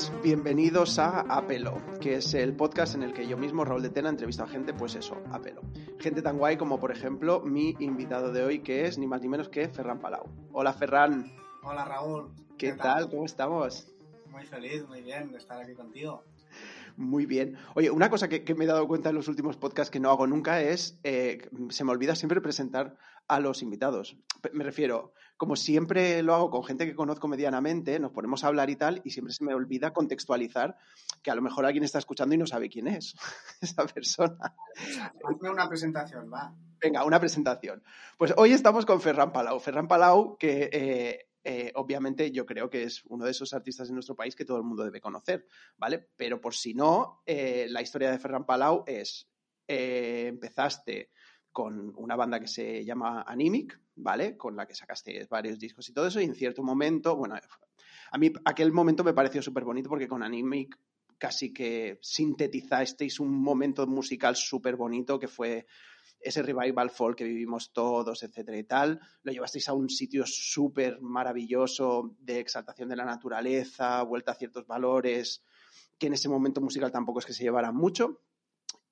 buenas, bienvenidos a Apelo, que es el podcast en el que yo mismo, Raúl de Tena, entrevisto a gente, pues eso, Apelo. Gente tan guay como, por ejemplo, mi invitado de hoy, que es ni más ni menos que Ferran Palau. Hola, Ferran. Hola, Raúl. ¿Qué, tal? ¿Cómo estamos? Muy feliz, muy bien de estar aquí contigo. Muy bien. Oye, una cosa que, que, me he dado cuenta en los últimos podcasts que no hago nunca es, eh, se me olvida siempre presentar a los invitados. Me refiero, como siempre lo hago con gente que conozco medianamente, nos ponemos a hablar y tal, y siempre se me olvida contextualizar que a lo mejor alguien está escuchando y no sabe quién es esa persona. Hazme una presentación, va. Venga, una presentación. Pues hoy estamos con Ferran Palau. Ferran Palau, que eh, eh, obviamente yo creo que es uno de esos artistas en nuestro país que todo el mundo debe conocer, ¿vale? Pero por si no, eh, la historia de Ferran Palau es, empezaste con una banda que se llama Animic, ¿vale? Con la que sacaste varios discos y todo eso, y en cierto momento, bueno, a mí aquel momento me pareció súper bonito porque con Animic casi que sintetizasteis un momento musical súper bonito que fue ese revival folk que vivimos todos, etcétera y tal, lo llevasteis a un sitio súper maravilloso de exaltación de la naturaleza, vuelta a ciertos valores, que en ese momento musical tampoco es que se llevaran mucho.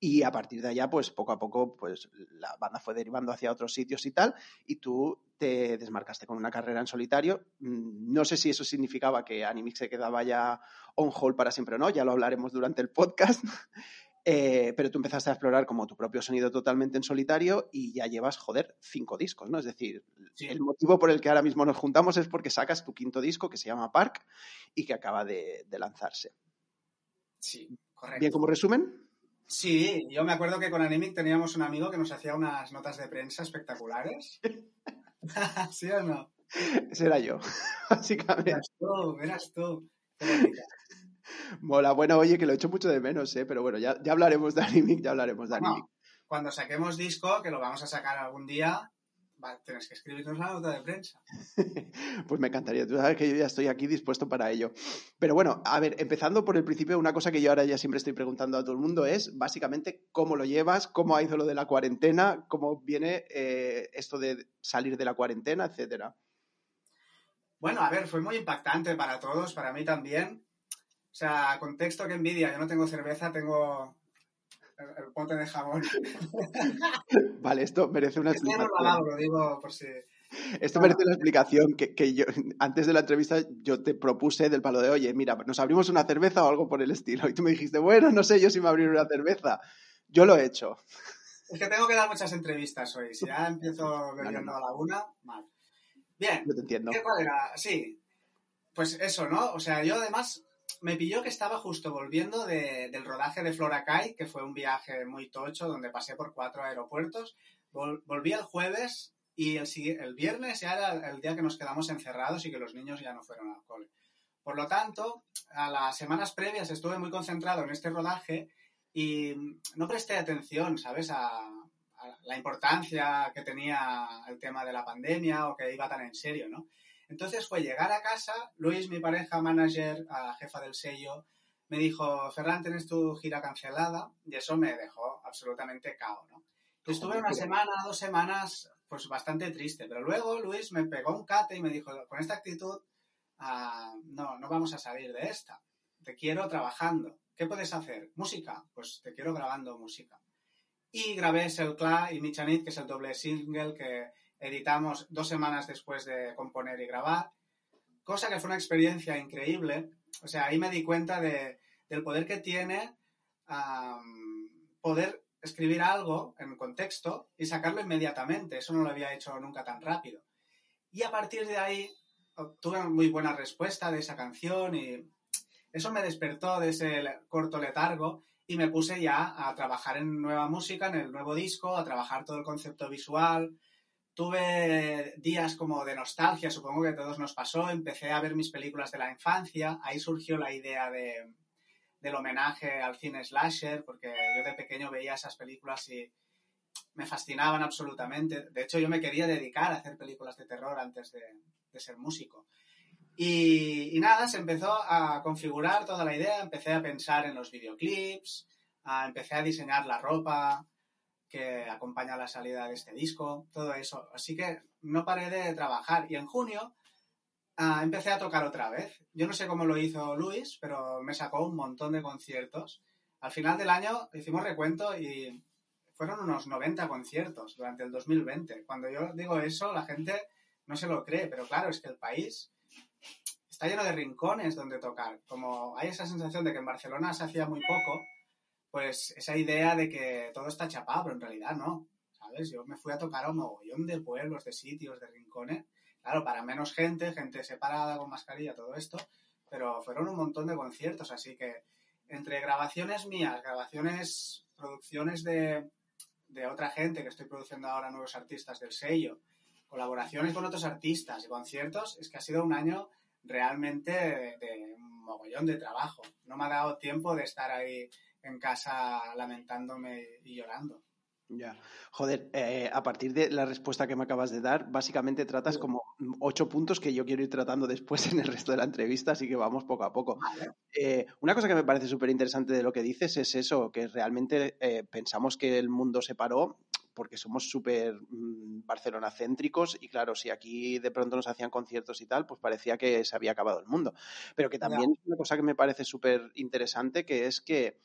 Y a partir de allá, pues poco a poco, pues la banda fue derivando hacia otros sitios y tal, y tú te desmarcaste con una carrera en solitario. No sé si eso significaba que Animix se quedaba ya on hold para siempre o no, ya lo hablaremos durante el podcast. Eh, pero tú empezaste a explorar como tu propio sonido totalmente en solitario y ya llevas, joder, cinco discos, ¿no? Es decir, sí. el motivo por el que ahora mismo nos juntamos es porque sacas tu quinto disco que se llama Park y que acaba de, de lanzarse. Sí, correcto. ¿Bien como resumen? Sí, yo me acuerdo que con Animic teníamos un amigo que nos hacía unas notas de prensa espectaculares. ¿Sí o no? Ese era yo, básicamente. Eras tú, eras tú. Mola, bueno, oye, que lo he hecho mucho de menos, ¿eh? Pero bueno, ya, ya hablaremos de Animic, ya hablaremos de Animic. Bueno, cuando saquemos disco, que lo vamos a sacar algún día, va, tienes que escribirnos la nota de prensa. pues me encantaría, tú sabes que yo ya estoy aquí dispuesto para ello. Pero bueno, a ver, empezando por el principio, una cosa que yo ahora ya siempre estoy preguntando a todo el mundo es básicamente cómo lo llevas, cómo ha ido lo de la cuarentena, cómo viene eh, esto de salir de la cuarentena, etcétera. Bueno, a ver, fue muy impactante para todos, para mí también. O sea, contexto que envidia, yo no tengo cerveza, tengo el, el pote de jabón. vale, esto merece una explicación. No lo, lo digo por si... Esto merece una explicación que, que, yo, antes de la entrevista, yo te propuse del palo de, oye, mira, ¿nos abrimos una cerveza o algo por el estilo? Y tú me dijiste, bueno, no sé yo si me abrir una cerveza. Yo lo he hecho. Es que tengo que dar muchas entrevistas hoy. Si ya empiezo bebiendo a la una, mal. Bien. Yo te entiendo. ¿Qué cuál era? Sí. Pues eso, ¿no? O sea, yo además me pilló que estaba justo volviendo de, del rodaje de Floracay, que fue un viaje muy tocho donde pasé por cuatro aeropuertos. Vol, volví el jueves y el, el, viernes ya era el día que nos quedamos encerrados y que los niños ya no fueron al cole. Por lo tanto, a las semanas previas estuve muy concentrado en este rodaje y no presté atención, ¿sabes?, a la importancia que tenía el tema de la pandemia o que iba tan en serio, ¿no? Entonces fue llegar a casa, Luis, mi pareja, manager, a jefa del sello, me dijo, Ferran, tienes tu gira cancelada, y eso me dejó absolutamente cao, ¿no? Estuve una semana, dos semanas, pues bastante triste, pero luego Luis me pegó un cate y me dijo, con esta actitud, uh, no, no vamos a salir de esta, te quiero trabajando. ¿Qué puedes hacer? Música, pues te quiero grabando música. Y grabé El Cla y Michanit, que es el doble single que editamos dos semanas después de componer y grabar. cosa que fue una experiencia increíble. O sea, ahí me di cuenta de, del poder que tiene poder escribir algo en contexto y sacarlo inmediatamente. Eso no lo había hecho nunca tan rápido. Y a partir de ahí obtuve muy buena respuesta de esa canción y eso me despertó de ese corto letargo y me puse ya a trabajar en nueva música, en el nuevo disco, a trabajar todo el concepto visual. Tuve días como de nostalgia, supongo que a todos nos pasó. Empecé a ver mis películas de la infancia. Ahí surgió la idea de, del homenaje al cine slasher, porque yo de pequeño veía esas películas y me fascinaban absolutamente. De hecho, yo me quería dedicar a hacer películas de terror antes de, ser músico. Y, nada, se empezó a configurar toda la idea, empecé a pensar en los videoclips, empecé a diseñar la ropa que acompaña la salida de este disco, todo eso. Así que no paré de trabajar y en junio Ah, empecé a tocar otra vez. Yo no sé cómo lo hizo Luis, pero me sacó un montón de conciertos. Al final del año hicimos recuento y fueron unos 90 conciertos durante el 2020. Cuando yo digo eso, la gente no se lo cree, pero claro, es que el país está lleno de rincones donde tocar. Como hay esa sensación de que en Barcelona se hacía muy poco, pues esa idea de que todo está chapado, pero en realidad no. ¿Sabes? Yo me fui a tocar a un mogollón de pueblos, de sitios, de rincones Claro, para menos gente, gente separada con mascarilla, todo esto, pero fueron un montón de conciertos, así que entre grabaciones mías, grabaciones, producciones de, otra gente que estoy produciendo ahora nuevos artistas del sello, colaboraciones con otros artistas y conciertos, es que ha sido un año realmente de, de, un mogollón de trabajo. No me ha dado tiempo de estar ahí en casa lamentándome y llorando. Ya. Joder, eh, a partir de la respuesta que me acabas de dar, básicamente tratas como ocho puntos que yo quiero ir tratando después en el resto de la entrevista, así que vamos poco a poco. Eh, una cosa que me parece súper interesante de lo que dices es eso, que realmente eh, pensamos que el mundo se paró porque somos súper mm, barcelonacéntricos y claro, si aquí de pronto nos hacían conciertos y tal, pues parecía que se había acabado el mundo. Pero que también es una cosa que me parece súper interesante, que es que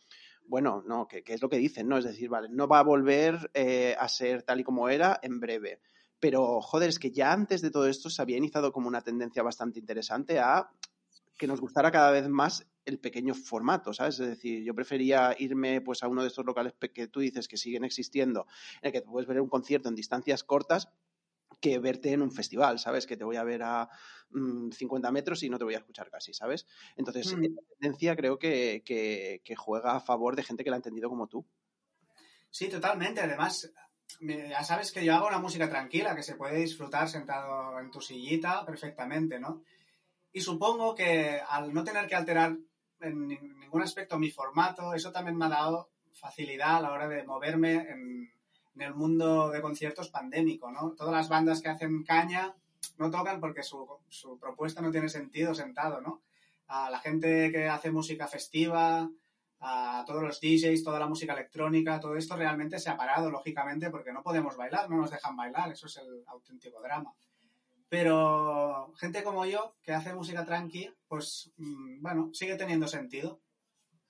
bueno, no, que, es lo que dicen, ¿no? Es decir, vale, no va a volver eh, a ser tal y como era en breve. Pero, joder, es que ya antes de todo esto se había iniciado como una tendencia bastante interesante a que nos gustara cada vez más el pequeño formato, ¿sabes? Es decir, yo prefería irme pues a uno de estos locales que tú dices que siguen existiendo, en el que puedes ver un concierto en distancias cortas que verte en un festival, ¿sabes? Que te voy a ver a 50 mm, metros y no te voy a escuchar casi, ¿sabes? Entonces, mm. esa tendencia creo que, que, juega a favor de gente que la ha entendido como tú. Sí, totalmente. Además, ya sabes que yo hago una música tranquila, que se puede disfrutar sentado en tu sillita perfectamente, ¿no? Y supongo que al no tener que alterar en ningún aspecto mi formato, eso también me ha dado facilidad a la hora de moverme en, en el mundo de conciertos pandémico, ¿no? Todas las bandas que hacen caña no tocan porque su, propuesta no tiene sentido sentado, ¿no? A la gente que hace música festiva, a todos los DJs, toda la música electrónica, todo esto realmente se ha parado, lógicamente, porque no podemos bailar, no nos dejan bailar, eso es el auténtico drama. Pero gente como yo, que hace música tranqui, pues, mm, bueno, sigue teniendo sentido.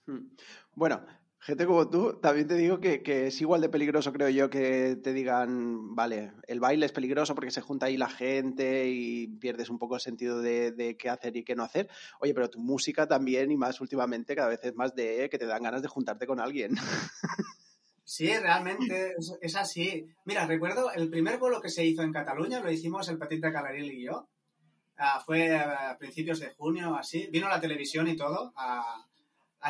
Hmm. Bueno, Gente como tú, también te digo que, es igual de peligroso, creo yo, que te digan, vale, el baile es peligroso porque se junta ahí la gente y pierdes un poco el sentido de, qué hacer y qué no hacer. Oye, pero tu música también, y más últimamente, cada vez es más de que te dan ganas de juntarte con alguien. Sí, realmente es, así. Mira, recuerdo el primer vuelo que se hizo en Cataluña, lo hicimos el Petit de Calaril y yo. Ah, fue a principios de junio, así. Vino la televisión y todo a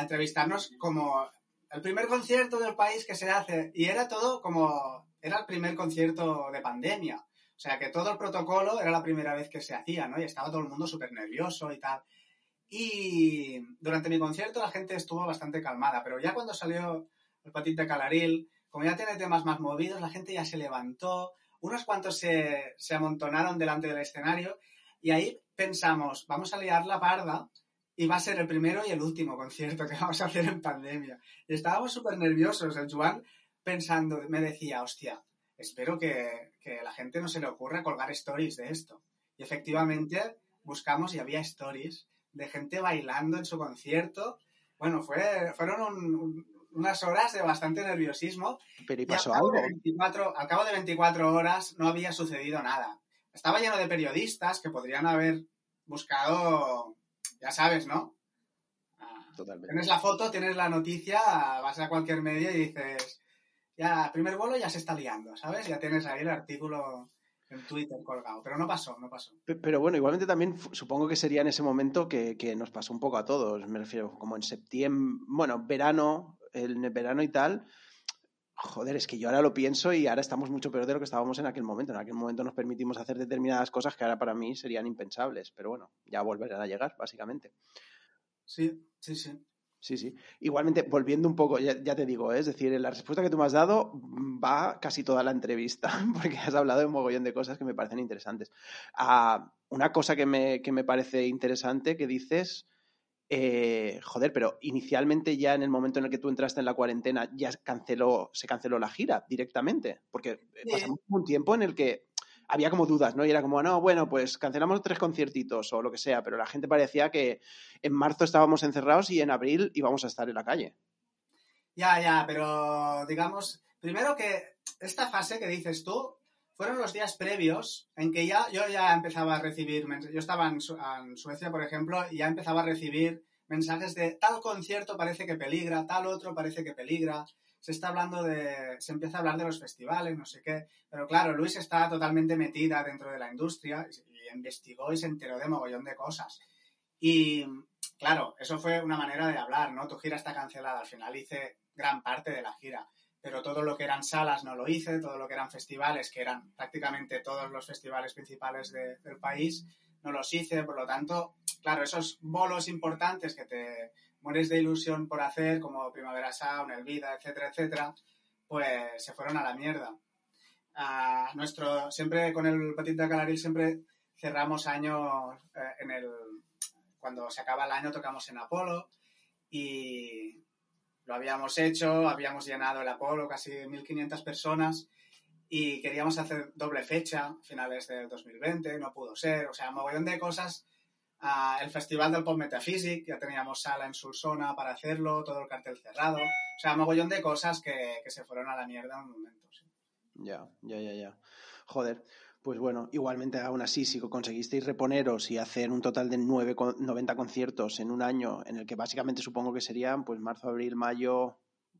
entrevistarnos como el primer concierto del país que se hace y era todo como, era el primer concierto de pandemia. O sea, que todo el protocolo era la primera vez que se hacía, ¿no? Y estaba todo el mundo súper nervioso y tal. Y durante mi concierto la gente estuvo bastante calmada, pero ya cuando salió el Petit de Calaril, como ya tiene temas más movidos, la gente ya se levantó, unos cuantos se, se amontonaron delante del escenario y ahí pensamos, vamos a liar la parda y va a ser el primero y el último concierto que vamos a hacer en pandemia. Y estábamos súper nerviosos. El Juan pensando, me decía, hostia, espero que, que la gente no se le ocurra colgar stories de esto. Y efectivamente buscamos y había stories de gente bailando en su concierto. Bueno, fue, fueron unas horas de bastante nerviosismo. Pero ¿y pasó algo? 24, al cabo de 24 horas no había sucedido nada. Estaba lleno de periodistas que podrían haber buscado, ya sabes, ¿no? Ah, Totalmente. Tienes la foto, tienes la noticia, vas a cualquier medio y dices, ya, primer vuelo ya se está liando, ¿sabes? Ya tienes ahí el artículo en Twitter colgado. Pero no pasó, no pasó. Pe- Pero bueno, igualmente también supongo que sería en ese momento que, que nos pasó un poco a todos. Me refiero como en septiembre, bueno, verano, el verano y tal. Joder, es que yo ahora lo pienso y ahora estamos mucho peor de lo que estábamos en aquel momento. En aquel momento nos permitimos hacer determinadas cosas que ahora para mí serían impensables. Pero bueno, ya volverán a llegar, básicamente. Sí, sí, sí. Sí, sí. Igualmente, volviendo un poco, ya, ya te digo, ¿eh? es decir, la respuesta que tú me has dado va casi toda la entrevista, porque has hablado de un mogollón de cosas que me parecen interesantes. Ah, una cosa que me, que me parece interesante que dices, eh, joder, pero inicialmente ya en el momento en el que tú entraste en la cuarentena ya canceló, se canceló la gira directamente, porque Sí. pasamos un tiempo en el que había como dudas, ¿no? Y era como, no, bueno, pues cancelamos tres conciertitos o lo que sea, pero la gente parecía que en marzo estábamos encerrados y en abril íbamos a estar en la calle. Ya, ya, pero digamos, primero que esta fase que dices tú fueron los días previos en que ya yo ya empezaba a recibir, yo estaba en, Su- en Suecia, por ejemplo, y ya empezaba a recibir mensajes de tal concierto parece que peligra, tal otro parece que peligra, se está hablando de, se empieza a hablar de los festivales, no sé qué, pero claro, Luis está totalmente metida dentro de la industria y investigó y se enteró de mogollón de cosas. Y claro, eso fue una manera de hablar, ¿no? Tu gira está cancelada, al final hice gran parte de la gira, pero todo lo que eran salas no lo hice, todo lo que eran festivales, que eran prácticamente todos los festivales principales de- del país, no los hice, por lo tanto, claro, esos bolos importantes que te mueres de ilusión por hacer, como Primavera Sound, El Vida, etcétera, etcétera, pues se fueron a la mierda. Nuestro, siempre con el Petit de Calaril siempre cerramos años eh, en el, cuando se acaba el año tocamos en Apolo y lo habíamos hecho, habíamos llenado el Apolo, casi 1.500 personas y queríamos hacer doble fecha, finales del 2020, no pudo ser, o sea, mogollón de cosas. Ah, el Festival del Pop Metaphysic, ya teníamos sala en Sulsona para hacerlo, todo el cartel cerrado, o sea, mogollón de cosas que, que se fueron a la mierda en un momento. Ya, ya, ya, ya. Joder. Pues bueno, igualmente aún así, si conseguisteis reponeros y hacer un total de nueve, con- 90 conciertos en un año, en el que básicamente supongo que serían pues marzo, abril, mayo,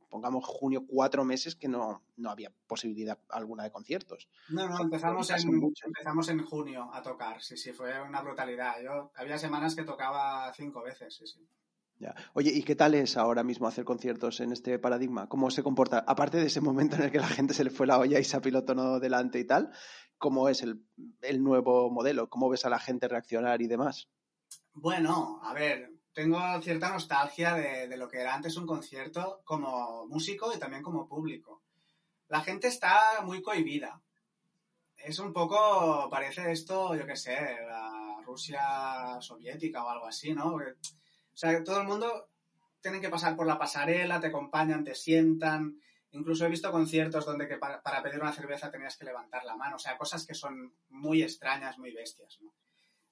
pongamos junio, cuatro meses que no, no había posibilidad alguna de conciertos. No, no, empezamos en, empezamos en junio a tocar, sí, sí, fue una brutalidad. Yo había semanas que tocaba cinco veces, sí, sí. Ya. Oye, ¿y qué tal es ahora mismo hacer conciertos en este paradigma? ¿Cómo se comporta? Aparte de ese momento en el que la gente se le fue la olla y se apilotó delante y tal, ¿cómo es el, el nuevo modelo? ¿Cómo ves a la gente reaccionar y demás? Bueno, a ver, tengo cierta nostalgia de, de lo que era antes un concierto como músico y también como público. La gente está muy cohibida. Es un poco, parece esto, yo qué sé, la Rusia soviética o algo así, ¿no? O sea, todo el mundo tiene que pasar por la pasarela, te acompañan, te sientan. Incluso he visto conciertos donde que para, pedir una cerveza tenías que levantar la mano. O sea, cosas que son muy extrañas, muy bestias.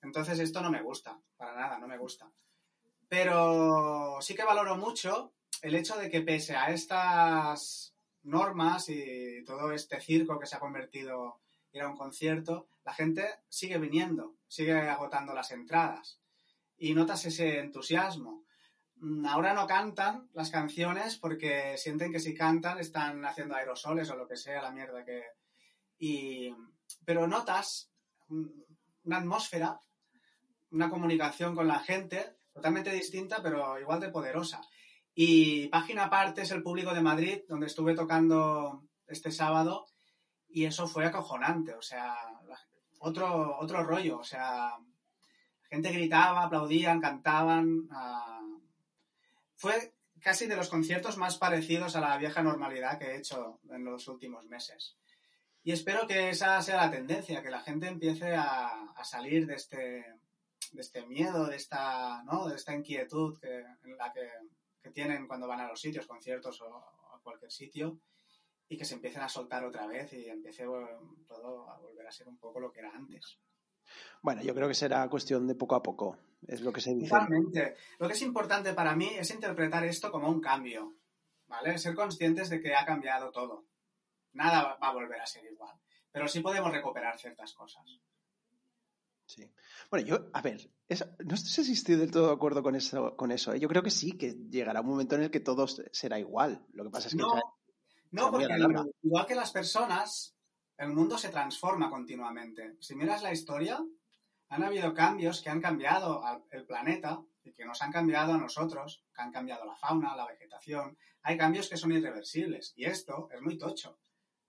Entonces esto no me gusta, para nada, no me gusta. Pero sí que valoro mucho el hecho de que pese a estas normas y todo este circo que se ha convertido en un concierto, la gente sigue viniendo, sigue agotando las entradas y notas ese entusiasmo. Mm, Ahora no cantan las canciones porque sienten que si cantan están haciendo aerosoles o lo que sea, la mierda que... Y... Pero notas una atmósfera, una comunicación con la gente totalmente distinta, pero igual de poderosa. Y página aparte es el público de Madrid, donde estuve tocando este sábado, y eso fue acojonante, o sea, otro, otro rollo, o sea, la gente gritaba, aplaudían, cantaban. ah, Fue casi de los conciertos más parecidos a la vieja normalidad que he hecho en los últimos meses. Y espero que esa sea la tendencia, que la gente empiece a, salir de este, de este miedo, de esta, ¿no? de esta inquietud que, tienen cuando van a los sitios, conciertos o a cualquier sitio, y que se empiecen a soltar otra vez y empiece todo a volver a ser un poco lo que era antes. Bueno, yo creo que será cuestión de poco a poco, es lo que se dice. Totalmente. Lo que es importante para mí es interpretar esto como un cambio, ¿vale? Ser conscientes de que ha cambiado todo. Nada va a volver a ser igual. Pero sí podemos recuperar ciertas cosas. Sí. Bueno, yo, a ver, no sé si estoy del todo de acuerdo con eso. Con eso ¿eh? Yo creo que sí, que llegará un momento en el que todo será igual. Lo que pasa es que... No, no porque igual que las personas, el mundo se transforma continuamente. Si miras la historia, han habido cambios que han cambiado el planeta y que nos han cambiado a nosotros, que han cambiado la fauna, la vegetación. Hay cambios que son irreversibles y esto es muy tocho.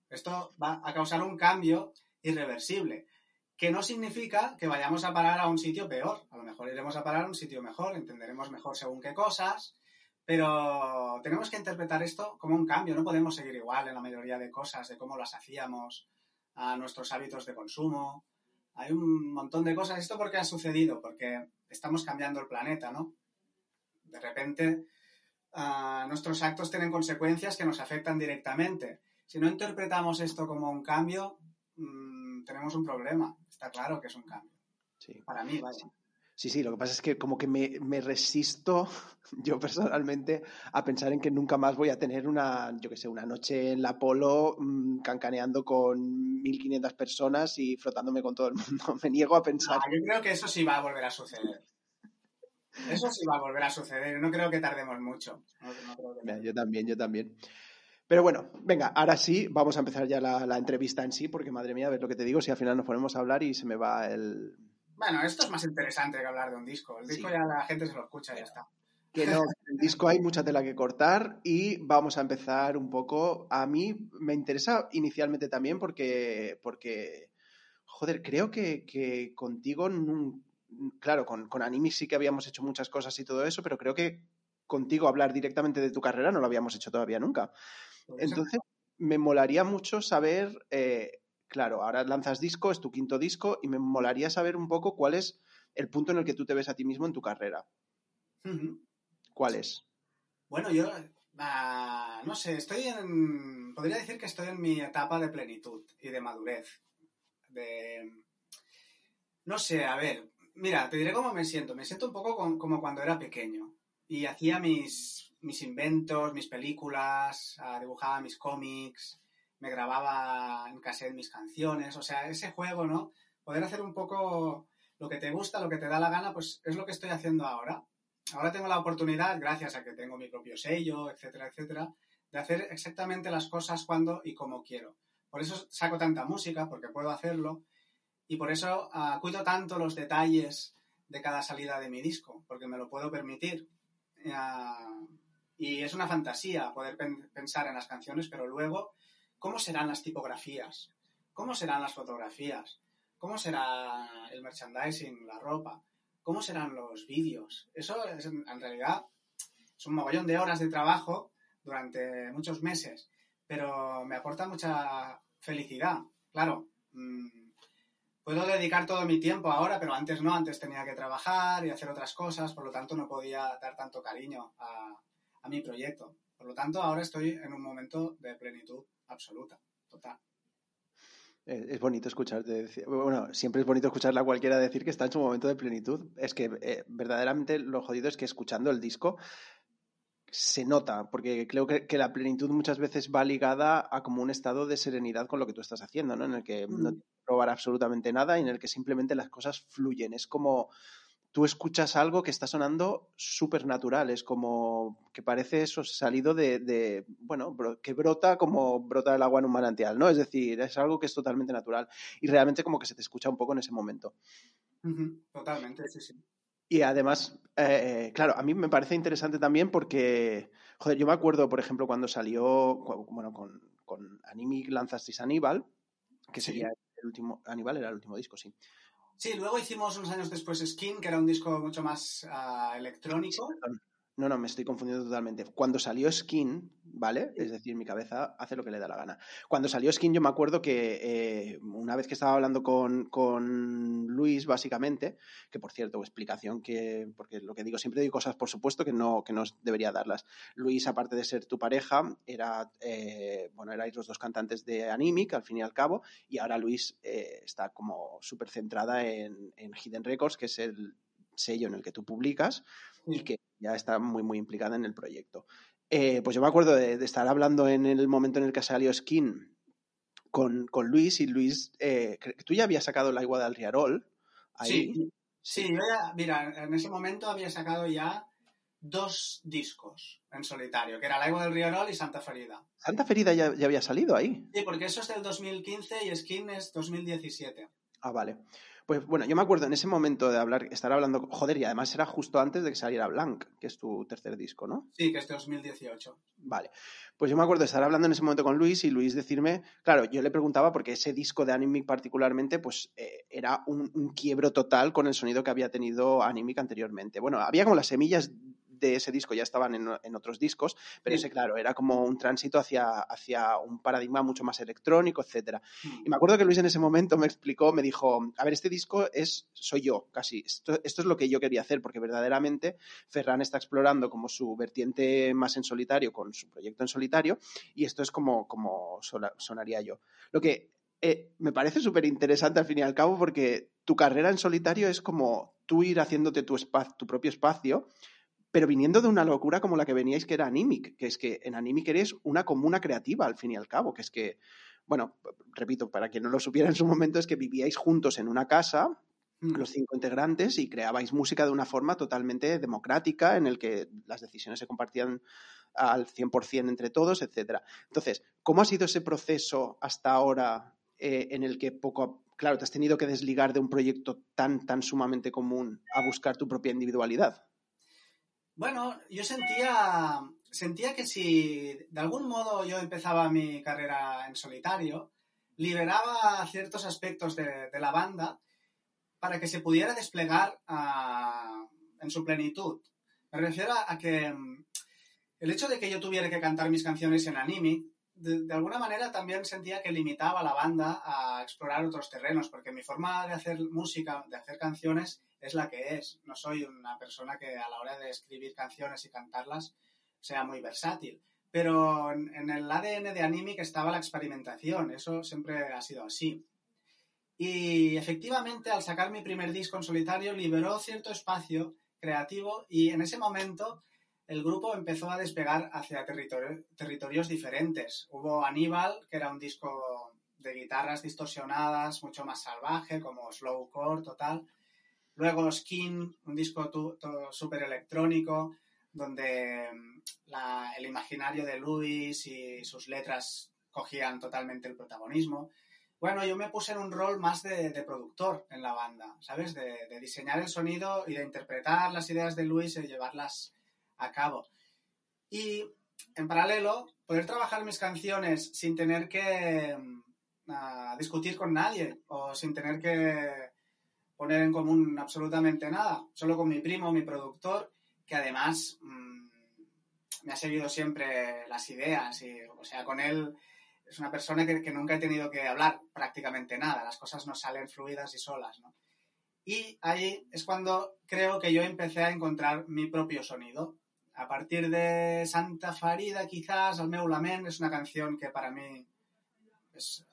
Esto va a causar un cambio irreversible, que no significa que vayamos a parar a un sitio peor. A lo mejor iremos a parar a un sitio mejor, entenderemos mejor según qué cosas, pero tenemos que interpretar esto como un cambio. No podemos seguir igual en la mayoría de cosas, de cómo las hacíamos, a nuestros hábitos de consumo. Hay un montón de cosas. ¿Esto por qué ha sucedido? Porque estamos cambiando el planeta, ¿no? De repente, ah, nuestros actos tienen consecuencias que nos afectan directamente. Si no interpretamos esto como un cambio, mm, tenemos un problema. Está claro que es un cambio. Sí. Para mí, vaya. Sí, sí, lo que pasa es que como que me, me, resisto yo personalmente a pensar en que nunca más voy a tener una, yo qué sé, una noche en la Polo mmm, cancaneando con 1.500 personas y frotándome con todo el mundo. Me niego a pensar. yo creo que eso sí va a volver a suceder. Eso sí va a volver a suceder. No creo que tardemos mucho. yo también, yo también. Pero bueno, venga, ahora sí, vamos a empezar ya la, la entrevista en sí, porque madre mía, a ver lo que te digo, si al final nos ponemos a hablar y se me va el, bueno, esto es más interesante que hablar de un disco. El disco ya la gente se lo escucha y ya está. Que no, el disco hay mucha tela que cortar y vamos a empezar un poco. A mí me interesa inicialmente también porque, porque joder, creo que, contigo, claro, con, con Animi sí que habíamos hecho muchas cosas y todo eso, pero creo que contigo hablar directamente de tu carrera no lo habíamos hecho todavía nunca. Entonces, me molaría mucho saber eh, claro, ahora lanzas disco, es tu quinto disco, y me molaría saber un poco cuál es el punto en el que tú te ves a ti mismo en tu carrera. ¿Cuál es? Bueno, yo ah, no sé, estoy en. Podría decir que estoy en mi etapa de plenitud y de madurez. De. No sé, a ver. Mira, te diré cómo me siento. Me siento un poco como cuando era pequeño y hacía mis, mis inventos, mis películas, ah, dibujaba mis cómics, me grababa en cassette mis canciones, o sea, ese juego, ¿no? Poder hacer un poco lo que te gusta, lo que te da la gana, pues es lo que estoy haciendo ahora. Ahora tengo la oportunidad, gracias a que tengo mi propio sello, etcétera, etcétera, de hacer exactamente las cosas cuando y como quiero. Por eso saco tanta música, porque puedo hacerlo, y por eso uh, cuido tanto los detalles de cada salida de mi disco, porque me lo puedo permitir. Uh, y es una fantasía poder pen pensar en las canciones, pero luego ¿Cómo serán las tipografías? ¿Cómo serán las fotografías? ¿Cómo será el merchandising, la ropa? ¿Cómo serán los vídeos? Eso es, en realidad es un mogollón de horas de trabajo durante muchos meses, pero me aporta mucha felicidad. Claro, mmm, puedo dedicar todo mi tiempo ahora, pero antes no, antes tenía que trabajar y hacer otras cosas, por lo tanto no podía dar tanto cariño a mi proyecto. Por lo tanto, ahora estoy en un momento de plenitud absoluta, total. Es bonito escucharte bueno, siempre es bonito escucharla a cualquiera decir que está en su momento de plenitud. Es que eh, verdaderamente lo jodido es que escuchando el disco se nota, porque creo que, la plenitud muchas veces va ligada a como un estado de serenidad con lo que tú estás haciendo, ¿no? En el que no mm. tienes que probar absolutamente nada y en el que simplemente las cosas fluyen. Es como tú escuchas algo que está sonando súper natural, es como que parece eso salido de, bueno, que brota como brota el agua en un manantial, ¿no? Es decir, es algo que es totalmente natural y realmente como que se te escucha un poco en ese momento. Totalmente, sí, sí. Y además, eh, claro, a mí me parece interesante también porque, joder, yo me acuerdo, por ejemplo, cuando salió, bueno, con, con Animic lanzasteis Aníbal, que sería el último, Aníbal era el último disco, sí. Sí, luego hicimos unos años después Skin, que era un disco mucho más uh, electrónico. No, no, me estoy confundiendo totalmente. Cuando salió Skin, ¿vale? Es decir, mi cabeza hace lo que le da la gana. Cuando salió Skin, yo me acuerdo que eh, una vez que estaba hablando con, con, Luis, básicamente, que por cierto, explicación que, porque lo que digo, siempre digo cosas, por supuesto, que no, que no debería darlas. Luis, aparte de ser tu pareja, era, eh, bueno, erais los dos cantantes de Animic, al fin y al cabo, y ahora Luis eh, está como súper centrada en, en Hidden Records, que es el sello en el que tú publicas y que ya está muy, muy implicada en el proyecto. Eh, pues yo me acuerdo de, estar hablando en el momento en el que salió Skin con, con Luis y Luis, eh, tú ya habías sacado la igual del Riarol, Sí, sí, mira, en ese momento había sacado ya dos discos en solitario, que era Laigo del Riorol y Santa Ferida. Santa Ferida ya, había salido ahí. Sí, porque eso es del 2015 y Skin es 2017. Ah, vale. Pues bueno, yo me acuerdo en ese momento de hablar, estar hablando, joder, y además era justo antes de que saliera Blanc, que es tu tercer disco, ¿no? Sí, que es de 2018. Vale. Pues yo me acuerdo de estar hablando en ese momento con Luis y Luis decirme, claro, yo le preguntaba porque ese disco de Animic particularmente, pues eh, era un, un, quiebro total con el sonido que había tenido Animic anteriormente. Bueno, había como las semillas de ese disco ya estaban en, otros discos, pero ese, claro, era como un tránsito hacia, hacia un paradigma mucho más electrónico, etcétera. Hmm. Y me acuerdo que Luis en ese momento me explicó, me dijo, a ver, este disco es, soy yo, casi. Esto, esto es lo que yo quería hacer, porque verdaderamente Ferran está explorando como su vertiente más en solitario con su proyecto en solitario, y esto es como, como sonaría yo. Lo que eh, me parece súper interesante al fin y al cabo porque tu carrera en solitario es como tú ir haciéndote tu, tu propio espacio pero viniendo de una locura como la que veníais, que era Animic, que es que en Animic eres una comuna creativa, al fin y al cabo, que es que, bueno, repito, para quien no lo supiera en su momento, es que vivíais juntos en una casa, mm. los cinco integrantes, y creabais música de una forma totalmente democrática, en el que las decisiones se compartían al 100% entre todos, etc. Entonces, ¿cómo ha sido ese proceso hasta ahora eh, en el que poco, claro, te has tenido que desligar de un proyecto tan, tan sumamente común a buscar tu propia individualidad? Bueno, yo sentía, sentía que si de algún modo yo empezaba mi carrera en solitario, liberaba ciertos aspectos de, la banda para que se pudiera desplegar ah, en su plenitud. Me refiero a que mm, el hecho de que yo tuviera que cantar mis canciones en anime, de, de, alguna manera también sentía que limitaba la banda a explorar otros terrenos, porque mi forma de hacer música, de hacer canciones, es la que es. No soy una persona que a la hora de escribir canciones y cantarlas sea muy versátil. Pero en, el ADN de Animic estaba la experimentación, eso siempre ha sido así. Y efectivamente, al sacar mi primer disco en solitario, liberó cierto espacio creativo y en ese momento el grupo empezó a despegar hacia territorios diferentes. Hubo Aníbal, que era un disco de guitarras distorsionadas, mucho más salvaje, como slowcore total. Luego Skin, un disco súper electrónico, donde mm, el imaginario de Luis y sus letras cogían totalmente el protagonismo. Bueno, yo me puse en un rol más de, productor en la banda, ¿sabes? De, diseñar el sonido y de interpretar las ideas de Luis y llevarlas a cabo. Y en paralelo, poder trabajar mis canciones sin tener que mm, discutir con nadie o sin tener que poner en común absolutamente nada, solo con mi primo, mi productor, que además mm, me ha seguido siempre las ideas y, o sea, con él es una persona que, nunca he tenido que hablar prácticamente nada, las cosas nos salen fluidas y solas, ¿no? Y ahí es cuando creo que yo empecé a encontrar mi propio sonido. A partir de Santa Farida, quizás, Al meu es una canción que para mí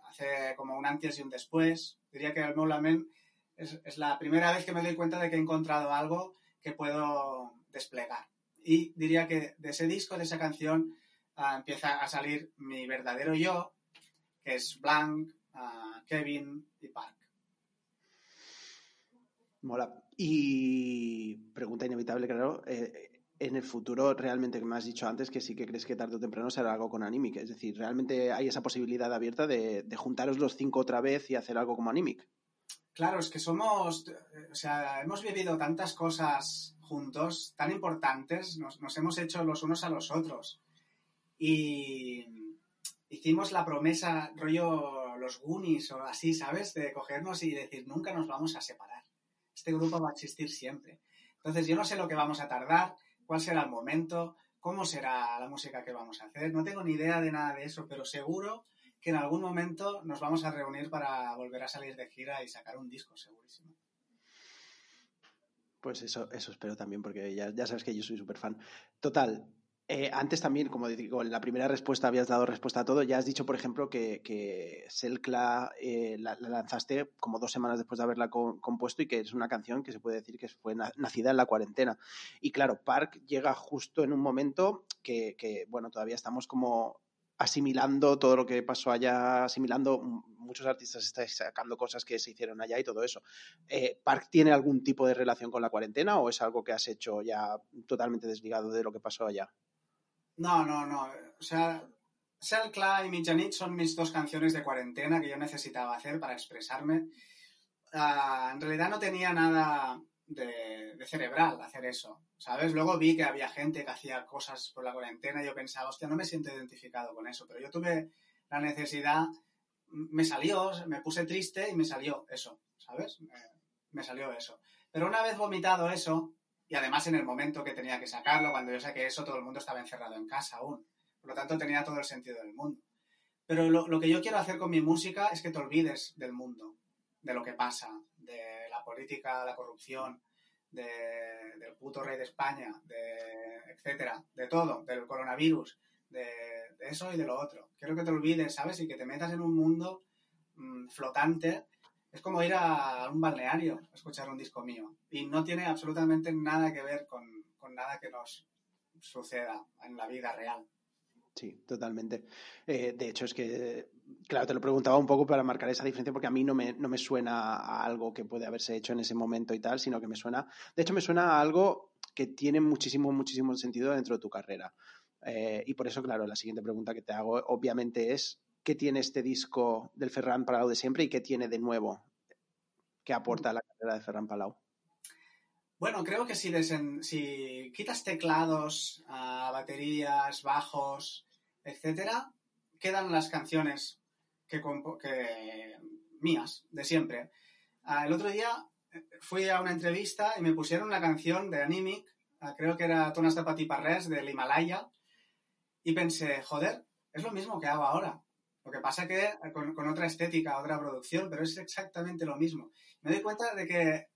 hace como un antes y un después. Diría que Al meu lament es, la primera vez que me doy cuenta de que he encontrado algo que puedo desplegar. Y diría que de ese disco, de esa canción, ah, empieza a salir mi verdadero yo, que es Blanc, ah, Kevin y Park. Mola. Y pregunta inevitable, claro. Eh, en el futuro, realmente, me has dicho antes, que sí que crees que tarde o temprano será algo con Animic. Es decir, ¿realmente hay esa posibilidad abierta de, de juntaros los cinco otra vez y hacer algo como Animic? Claro, es que somos, o sea, hemos vivido tantas cosas juntos, tan importantes, nos, hemos hecho los unos a los otros. Y hicimos la promesa, rollo los Goonies o así, ¿sabes? De cogernos y decir, nunca nos vamos a separar. Este grupo va a existir siempre. Entonces, yo no sé lo que vamos a tardar, cuál será el momento, cómo será la música que vamos a hacer. No tengo ni idea de nada de eso, pero seguro que en algún momento nos vamos a reunir para volver a salir de gira y sacar un disco, segurísimo. Pues eso, eso espero también, porque ya, ya sabes que yo soy súper fan. Total, eh, antes también, como digo, en la primera respuesta habías dado respuesta a todo. Ya has dicho, por ejemplo, que, que Selkla eh, la, lanzaste como dos semanas después de haberla compuesto y que es una canción que se puede decir que fue nacida en la cuarentena. Y claro, Park llega justo en un momento que, que bueno, todavía estamos como asimilando todo lo que pasó allá, asimilando, muchos artistas están sacando cosas que se hicieron allá y todo eso. Eh, ¿Park tiene algún tipo de relación con la cuarentena o es algo que has hecho ya totalmente desligado de lo que pasó allá? No, no, no. O sea, Selkla y Mijanit son mis dos canciones de cuarentena que yo necesitaba hacer para expresarme. Ah, en realidad no tenía nada de, cerebral hacer eso, ¿sabes? Luego vi que había gente que hacía cosas por la cuarentena y yo pensaba, hostia, no me siento identificado con eso, pero yo tuve la necesidad, me salió, me puse triste y me salió eso, ¿sabes? Me, me salió eso. Pero una vez vomitado eso, y además en el momento que tenía que sacarlo, cuando yo saqué eso, todo el mundo estaba encerrado en casa aún. Por lo tanto, tenía todo el sentido del mundo. Pero lo, lo que yo quiero hacer con mi música es que te olvides del mundo, de lo que pasa, política, la corrupción, de, del puto rey de España, etcétera, de todo, del coronavirus, de, eso y de lo otro. Quiero que te olvides, ¿sabes? Y que te metas en un mundo mmm, flotante. Es como ir a un balneario a escuchar un disco mío. Y no tiene absolutamente nada que ver con, con nada que nos suceda en la vida real. Sí, totalmente. Eh, de hecho, es que, claro, te lo preguntaba un poco para marcar esa diferencia porque a mí no me, no me suena a algo que puede haberse hecho en ese momento y tal, sino que me suena, de hecho, me suena a algo que tiene muchísimo, muchísimo sentido dentro de tu carrera. Eh, y por eso, claro, la siguiente pregunta que te hago, obviamente, es ¿qué tiene este disco del Ferran Palau de siempre y qué tiene de nuevo que aporta a la carrera de Ferran Palau? Bueno, creo que si, quitas teclados, uh, baterías, bajos, etcétera, quedan las canciones que, mías, de siempre. Uh, el otro día fui a una entrevista y me pusieron una canción de Animic, uh, creo que era Tonas de Patiparres, del Himalaya, y pensé, joder, es lo mismo que hago ahora. Lo que pasa que con, con otra estética, otra producción, pero es exactamente lo mismo. Me doy cuenta de que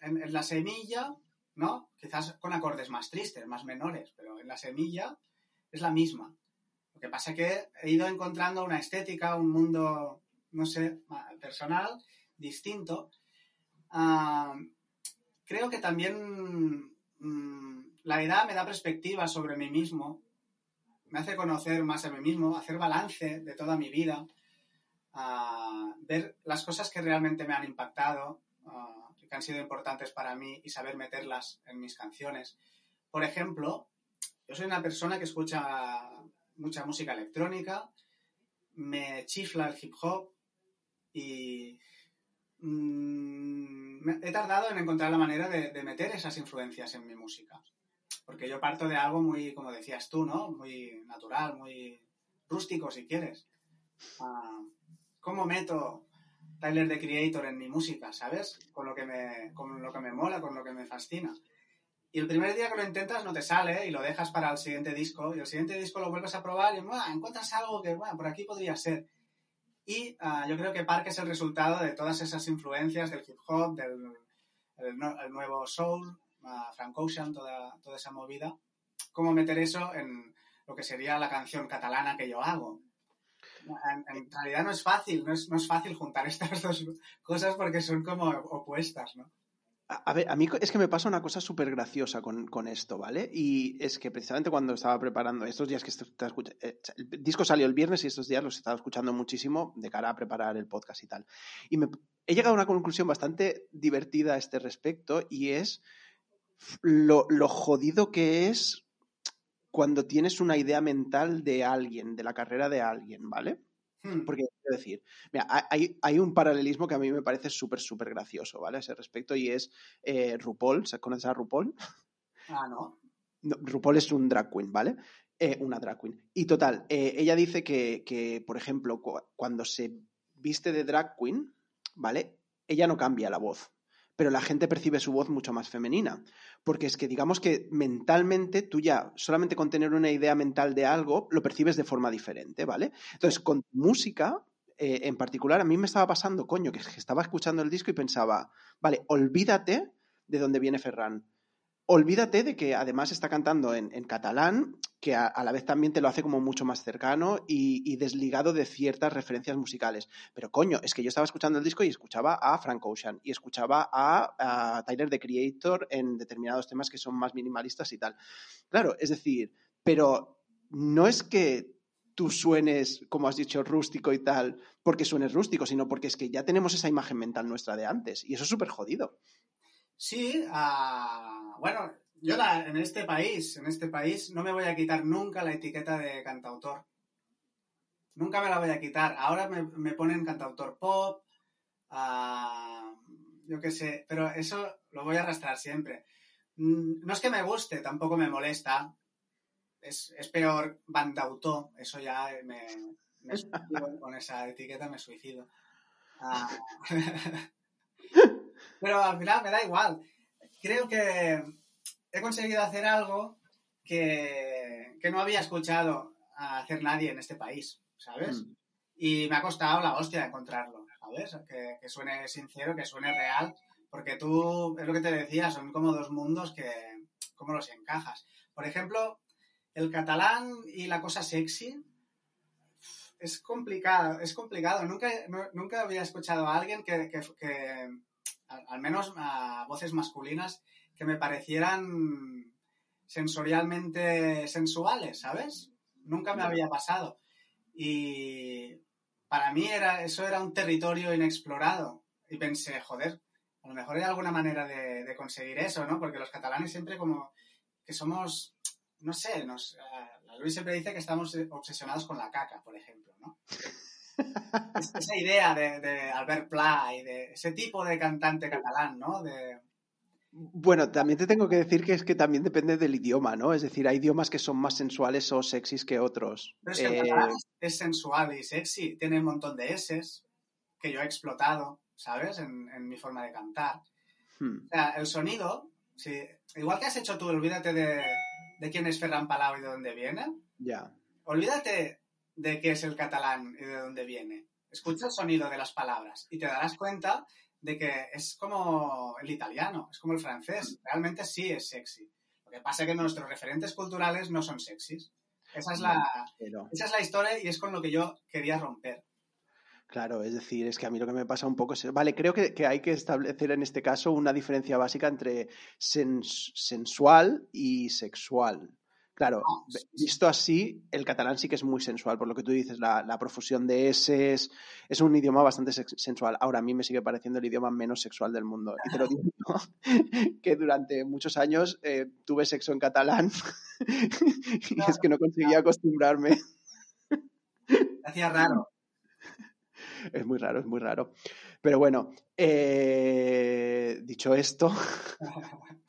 en, en, la semilla, ¿no? Quizás con acordes más tristes, más menores, pero en la semilla es la misma. Lo que pasa es que he ido encontrando una estética, un mundo, no sé, personal, distinto. Uh, creo que también um, la edad me da perspectiva sobre mí mismo, me hace conocer más a mí mismo, hacer balance de toda mi vida, uh, ver las cosas que realmente me han impactado, uh, que han sido importantes para mí y saber meterlas en mis canciones. Por ejemplo, yo soy una persona que escucha mucha música electrónica, me chifla el hip hop y mmm, he tardado en encontrar la manera de, de, meter esas influencias en mi música. Porque yo parto de algo muy, como decías tú, ¿no? Muy natural, muy rústico, si quieres. Uh, ¿Cómo meto Tyler the Creator en mi música, ¿sabes? Con lo que me, con lo que me mola, con lo que me fascina. Y el primer día que lo intentas no te sale y lo dejas para el siguiente disco. Y el siguiente disco lo vuelves a probar y encuentras algo que, bueno, por aquí podría ser. Y uh, yo creo que Park es el resultado de todas esas influencias del hip hop, del el, el nuevo soul, uh, Frank Ocean, toda, toda esa movida. Cómo meter eso en lo que sería la canción catalana que yo hago en, en, realidad no es fácil, no es, no es fácil juntar estas dos cosas porque son como opuestas, ¿no? A ver, a mí es que me pasa una cosa súper graciosa con, con, esto, ¿vale? Y es que precisamente cuando estaba preparando estos días que está escuchando, eh, el disco salió el viernes y estos días los estaba escuchando muchísimo de cara a preparar el podcast y tal. Y me, he llegado a una conclusión bastante divertida a este respecto y es lo, lo jodido que es cuando tienes una idea mental de alguien, de la carrera de alguien, ¿vale? Hmm. Porque, quiero decir, mira, hay, hay, un paralelismo que a mí me parece súper, súper gracioso, ¿vale? A ese respecto, y es eh, RuPaul. ¿Conoces a RuPaul? Ah, ¿no? no RuPaul es un drag queen, ¿vale? Eh, una drag queen. Y total, eh, ella dice que, que, por ejemplo, cuando se viste de drag queen, ¿vale? Ella no cambia la voz, pero la gente percibe su voz mucho más femenina. Porque es que digamos que mentalmente tú ya, solamente con tener una idea mental de algo, lo percibes de forma diferente, ¿vale? Entonces, con música, eh, en particular, a mí me estaba pasando, coño, que estaba escuchando el disco y pensaba, vale, olvídate de dónde viene Ferran olvídate de que además está cantando en, catalán, que a, la vez también te lo hace como mucho más cercano y, y, desligado de ciertas referencias musicales. Pero coño, es que yo estaba escuchando el disco y escuchaba a Frank Ocean y escuchaba a, a Tyler, the Creator, en determinados temas que son más minimalistas y tal. Claro, es decir, pero no es que tú suenes, como has dicho, rústico y tal, porque suenes rústico, sino porque es que ya tenemos esa imagen mental nuestra de antes. Y eso es súper jodido. Sí, bueno, yo la, en este país, en este país, no me voy a quitar nunca la etiqueta de cantautor. Nunca me la voy a quitar. Ahora me, me ponen cantautor pop, uh, yo qué sé, pero eso lo voy a arrastrar siempre. Mm, no es que me guste, tampoco me molesta. Es, es peor bandautor, eso ya me, me con esa etiqueta, me suicido. Ah. pero al final me da igual. Creo que he conseguido hacer algo que, que no había escuchado hacer nadie en este país, ¿sabes? Mm. Y me ha costado la hostia encontrarlo, ¿sabes? Que, que, suene sincero, que suene real, porque tú, es lo que te decía, son como dos mundos que, ¿cómo los encajas? Por ejemplo, el catalán y la cosa sexy es complicado, es complicado. Nunca, nunca había escuchado a alguien que, que, que al menos a voces masculinas, que me parecieran sensorialmente sensuales, ¿sabes? Nunca me había pasado. Y para mí era, eso era un territorio inexplorado. Y pensé, joder, a lo mejor hay alguna manera de, de conseguir eso, ¿no? Porque los catalanes siempre como que somos, no sé, nos, uh, Luis siempre dice que estamos obsesionados con la caca, por ejemplo, ¿no? Esa idea de, de, Albert Pla y de ese tipo de cantante catalán, ¿no? De... Bueno, también te tengo que decir que es que también depende del idioma, ¿no? Es decir, hay idiomas que son más sensuales o sexys que otros. Pero es que el catalán es sensual y sexy, tiene un montón de S que yo he explotado. ¿sabes? En, en mi forma de cantar. Hmm. O sea, el sonido, igual que has hecho tú, olvídate de, de quién es Ferran Palau y de dónde viene. Ya. Olvídate de qué es el catalán y de dónde viene. Escucha el sonido de las palabras y te darás cuenta de que es como el italiano, es como el francés. Realmente sí es sexy. Lo que pasa es que nuestros referentes culturales no son sexys. Esa es, la, Pero... esa es la historia y es con lo que yo quería romper. Claro, es decir, es que a mí lo que me pasa un poco es. Vale, creo que, que hay que establecer en este caso una diferencia básica entre sens, sensual y sexual. Claro, visto así, el catalán sí que es muy sensual, por lo que tú dices, la, la profusión de S es, es, un idioma bastante sensual. Ahora a mí me sigue pareciendo el idioma menos sexual del mundo. Y te lo digo, ¿no? que durante muchos años eh, tuve sexo en catalán y es que no conseguía acostumbrarme. Hacía raro es muy raro, es muy raro. Pero bueno, eh, dicho esto.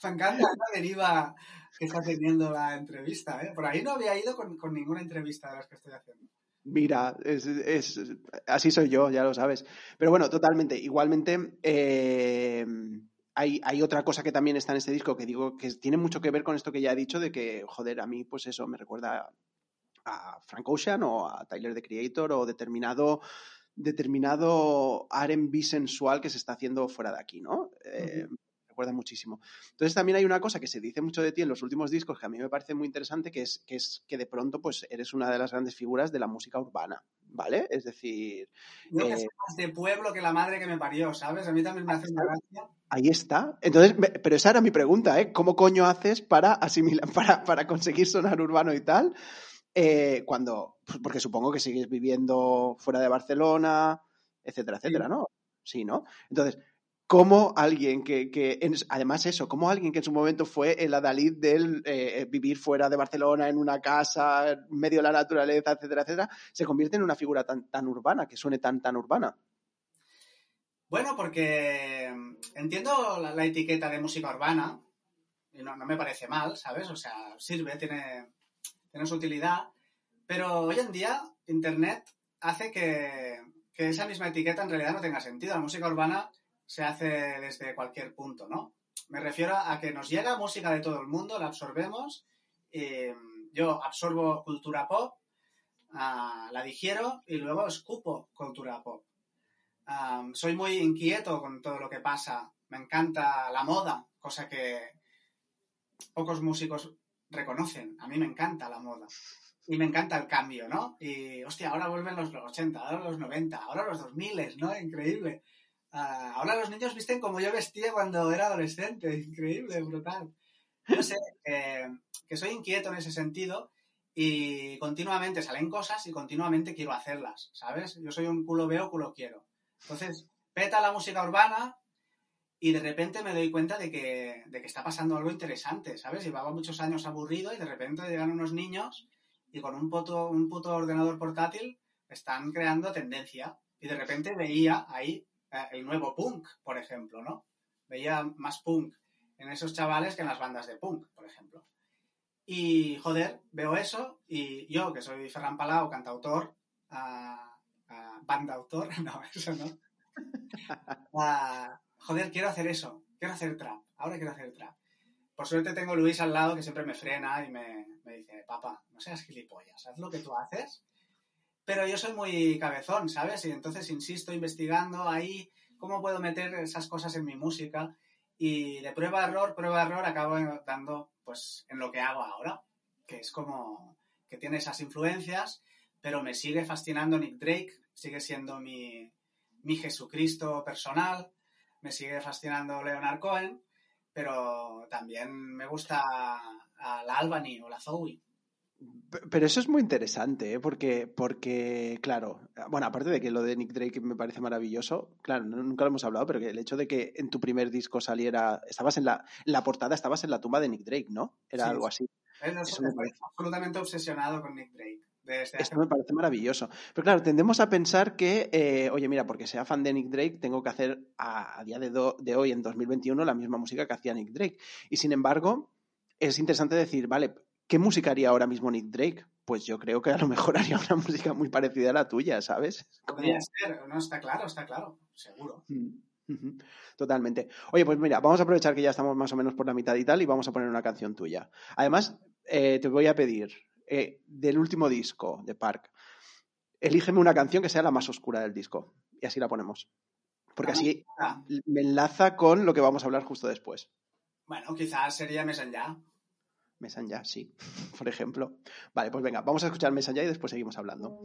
Encanta la deriva que está teniendo la entrevista. ¿eh? Por ahí no había ido con, con, ninguna entrevista de las que estoy haciendo. Mira, es, es, así soy yo, ya lo sabes. Pero bueno, totalmente. Igualmente, eh, hay, hay, otra cosa que también está en este disco que digo que tiene mucho que ver con esto que ya he dicho de que, joder, a mí, pues eso, me recuerda a Frank Ocean o a Tyler the Creator o determinado determinado RB sensual que se está haciendo fuera de aquí, ¿no? Eh, uh -huh. Recuerda muchísimo. Entonces también hay una cosa que se dice mucho de ti en los últimos discos que a mí me parece muy interesante, que es que, es que de pronto pues eres una de las grandes figuras de la música urbana, ¿vale? Es decir... Que eh, más de pueblo que la madre que me parió, ¿sabes? A mí también me hace una gracia. Ahí está. Entonces, pero esa era mi pregunta, ¿eh? ¿Cómo coño haces para asimilar, para, para conseguir sonar urbano y tal? Eh, cuando, pues, porque supongo que sigues viviendo fuera de Barcelona, etcétera, etcétera, ¿no? Sí, ¿no? Entonces, ¿cómo alguien que, que además eso, cómo alguien que en su momento fue el adalid del eh, vivir fuera de Barcelona, en una casa, en medio de la naturaleza, etcétera, etcétera, se convierte en una figura tan, tan urbana, que suene tan, tan urbana? Bueno, porque entiendo la, la etiqueta de música urbana, y no, no me parece mal, ¿sabes? O sea, sirve, tiene, tiene su utilidad, pero hoy en día Internet hace que, que, esa misma etiqueta en realidad no tenga sentido. La música urbana se hace desde cualquier punto, ¿no? Me refiero a que nos llega música de todo el mundo, la absorbemos, y yo absorbo cultura pop, uh, la digiero y luego escupo cultura pop. Um, soy muy inquieto con todo lo que pasa, me encanta la moda, cosa que pocos músicos reconocen. A mí me encanta la moda. Y me encanta el cambio, ¿no? Y, hostia, ahora vuelven los 80, ahora los 90, ahora los 2000, ¿no? Increíble. Uh, ahora los niños visten como yo vestía cuando era adolescente. Increíble, brutal. No sé, que soy inquieto en ese sentido y continuamente salen cosas y continuamente quiero hacerlas, ¿sabes? Yo soy un culo veo, culo quiero. Entonces, peta la música urbana y de repente me doy cuenta de que, de que está pasando algo interesante, ¿sabes? Llevaba muchos años aburrido y de repente llegan unos niños y con un puto, un puto ordenador portátil están creando tendencia. Y de repente veía ahí el nuevo punk, por ejemplo, ¿no? Veía más punk en esos chavales que en las bandas de punk, por ejemplo. Y, joder, veo eso y yo, que soy Ferran Palau, cantautor, banda autor, no, eso no. joder, quiero hacer eso, quiero hacer trap, ahora quiero hacer trap. Por suerte tengo Luis al lado que siempre me frena y me, me dice, papá, no seas gilipollas, haz lo que tú haces. Pero yo soy muy cabezón, ¿sabes? Y entonces insisto investigando ahí cómo puedo meter esas cosas en mi música y de prueba error, prueba error acabo dando pues en lo que hago ahora, que es como que tiene esas influencias, pero me sigue fascinando Nick Drake, sigue siendo mi, mi Jesucristo personal, me sigue fascinando Leonard Cohen, pero también me gusta a la Albany o la Zoe. Pero eso es muy interesante, ¿eh? porque, porque, claro, bueno, aparte de que lo de Nick Drake me parece maravilloso, claro, nunca lo hemos hablado, pero que el hecho de que en tu primer disco saliera, estabas en la, la portada, estabas en la tumba de Nick Drake, ¿no? Era algo así. eso me parece... absolutamente obsesionado con Nick Drake. Esto me parece maravilloso. Pero claro, tendemos a pensar que, eh, oye, mira, porque sea fan de Nick Drake, tengo que hacer a, día de, de hoy, en 2021, la misma música que hacía Nick Drake. Y sin embargo, es interesante decir, vale, ¿Qué música haría ahora mismo Nick Drake? Pues yo creo que a lo mejor haría una música muy parecida a la tuya, ¿sabes? Podría ser, no, está claro, está claro, seguro. Mm, totalmente. Oye, pues mira, vamos a aprovechar que ya estamos más o menos por la mitad y tal y vamos a poner una canción tuya. Además, eh, te voy a pedir eh, del último disco de Park, elígeme una canción que sea la más oscura del disco y así la ponemos. Porque así me enlaza con lo que vamos a hablar justo después. Bueno, quizás sería ya. Messenger, sí, por ejemplo. Vale, pues venga, vamos a escuchar Messenger y después seguimos hablando.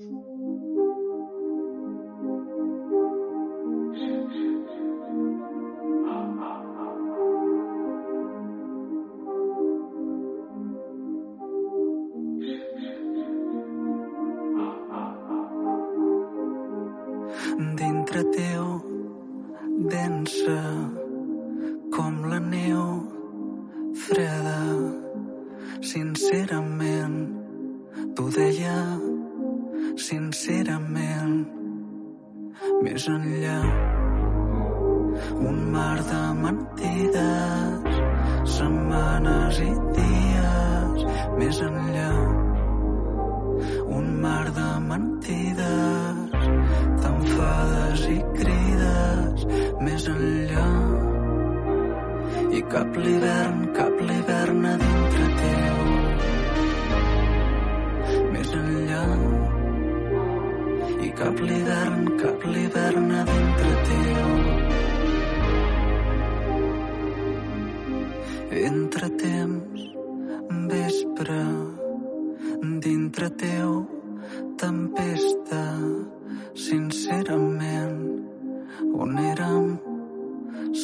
érem,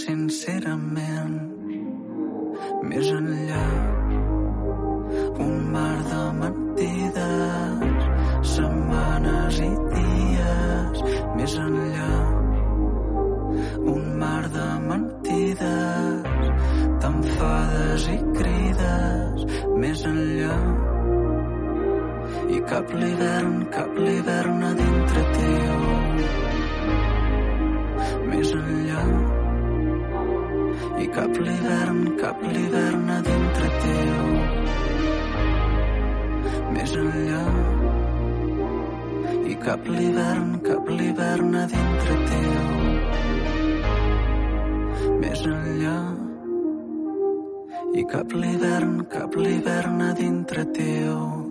sincerament, més enllà un mar de mentides, setmanes i dies, més enllà un mar de mentides, t'enfades i crides, més enllà i cap l'hivern, cap l'hivern a dir cap l'hivern, cap l'hivern a dintre teu. Més enllà. I cap l'hivern, cap l'hivern a dintre teu. Més enllà. I cap l'hivern, cap l'hivern a dintre teu.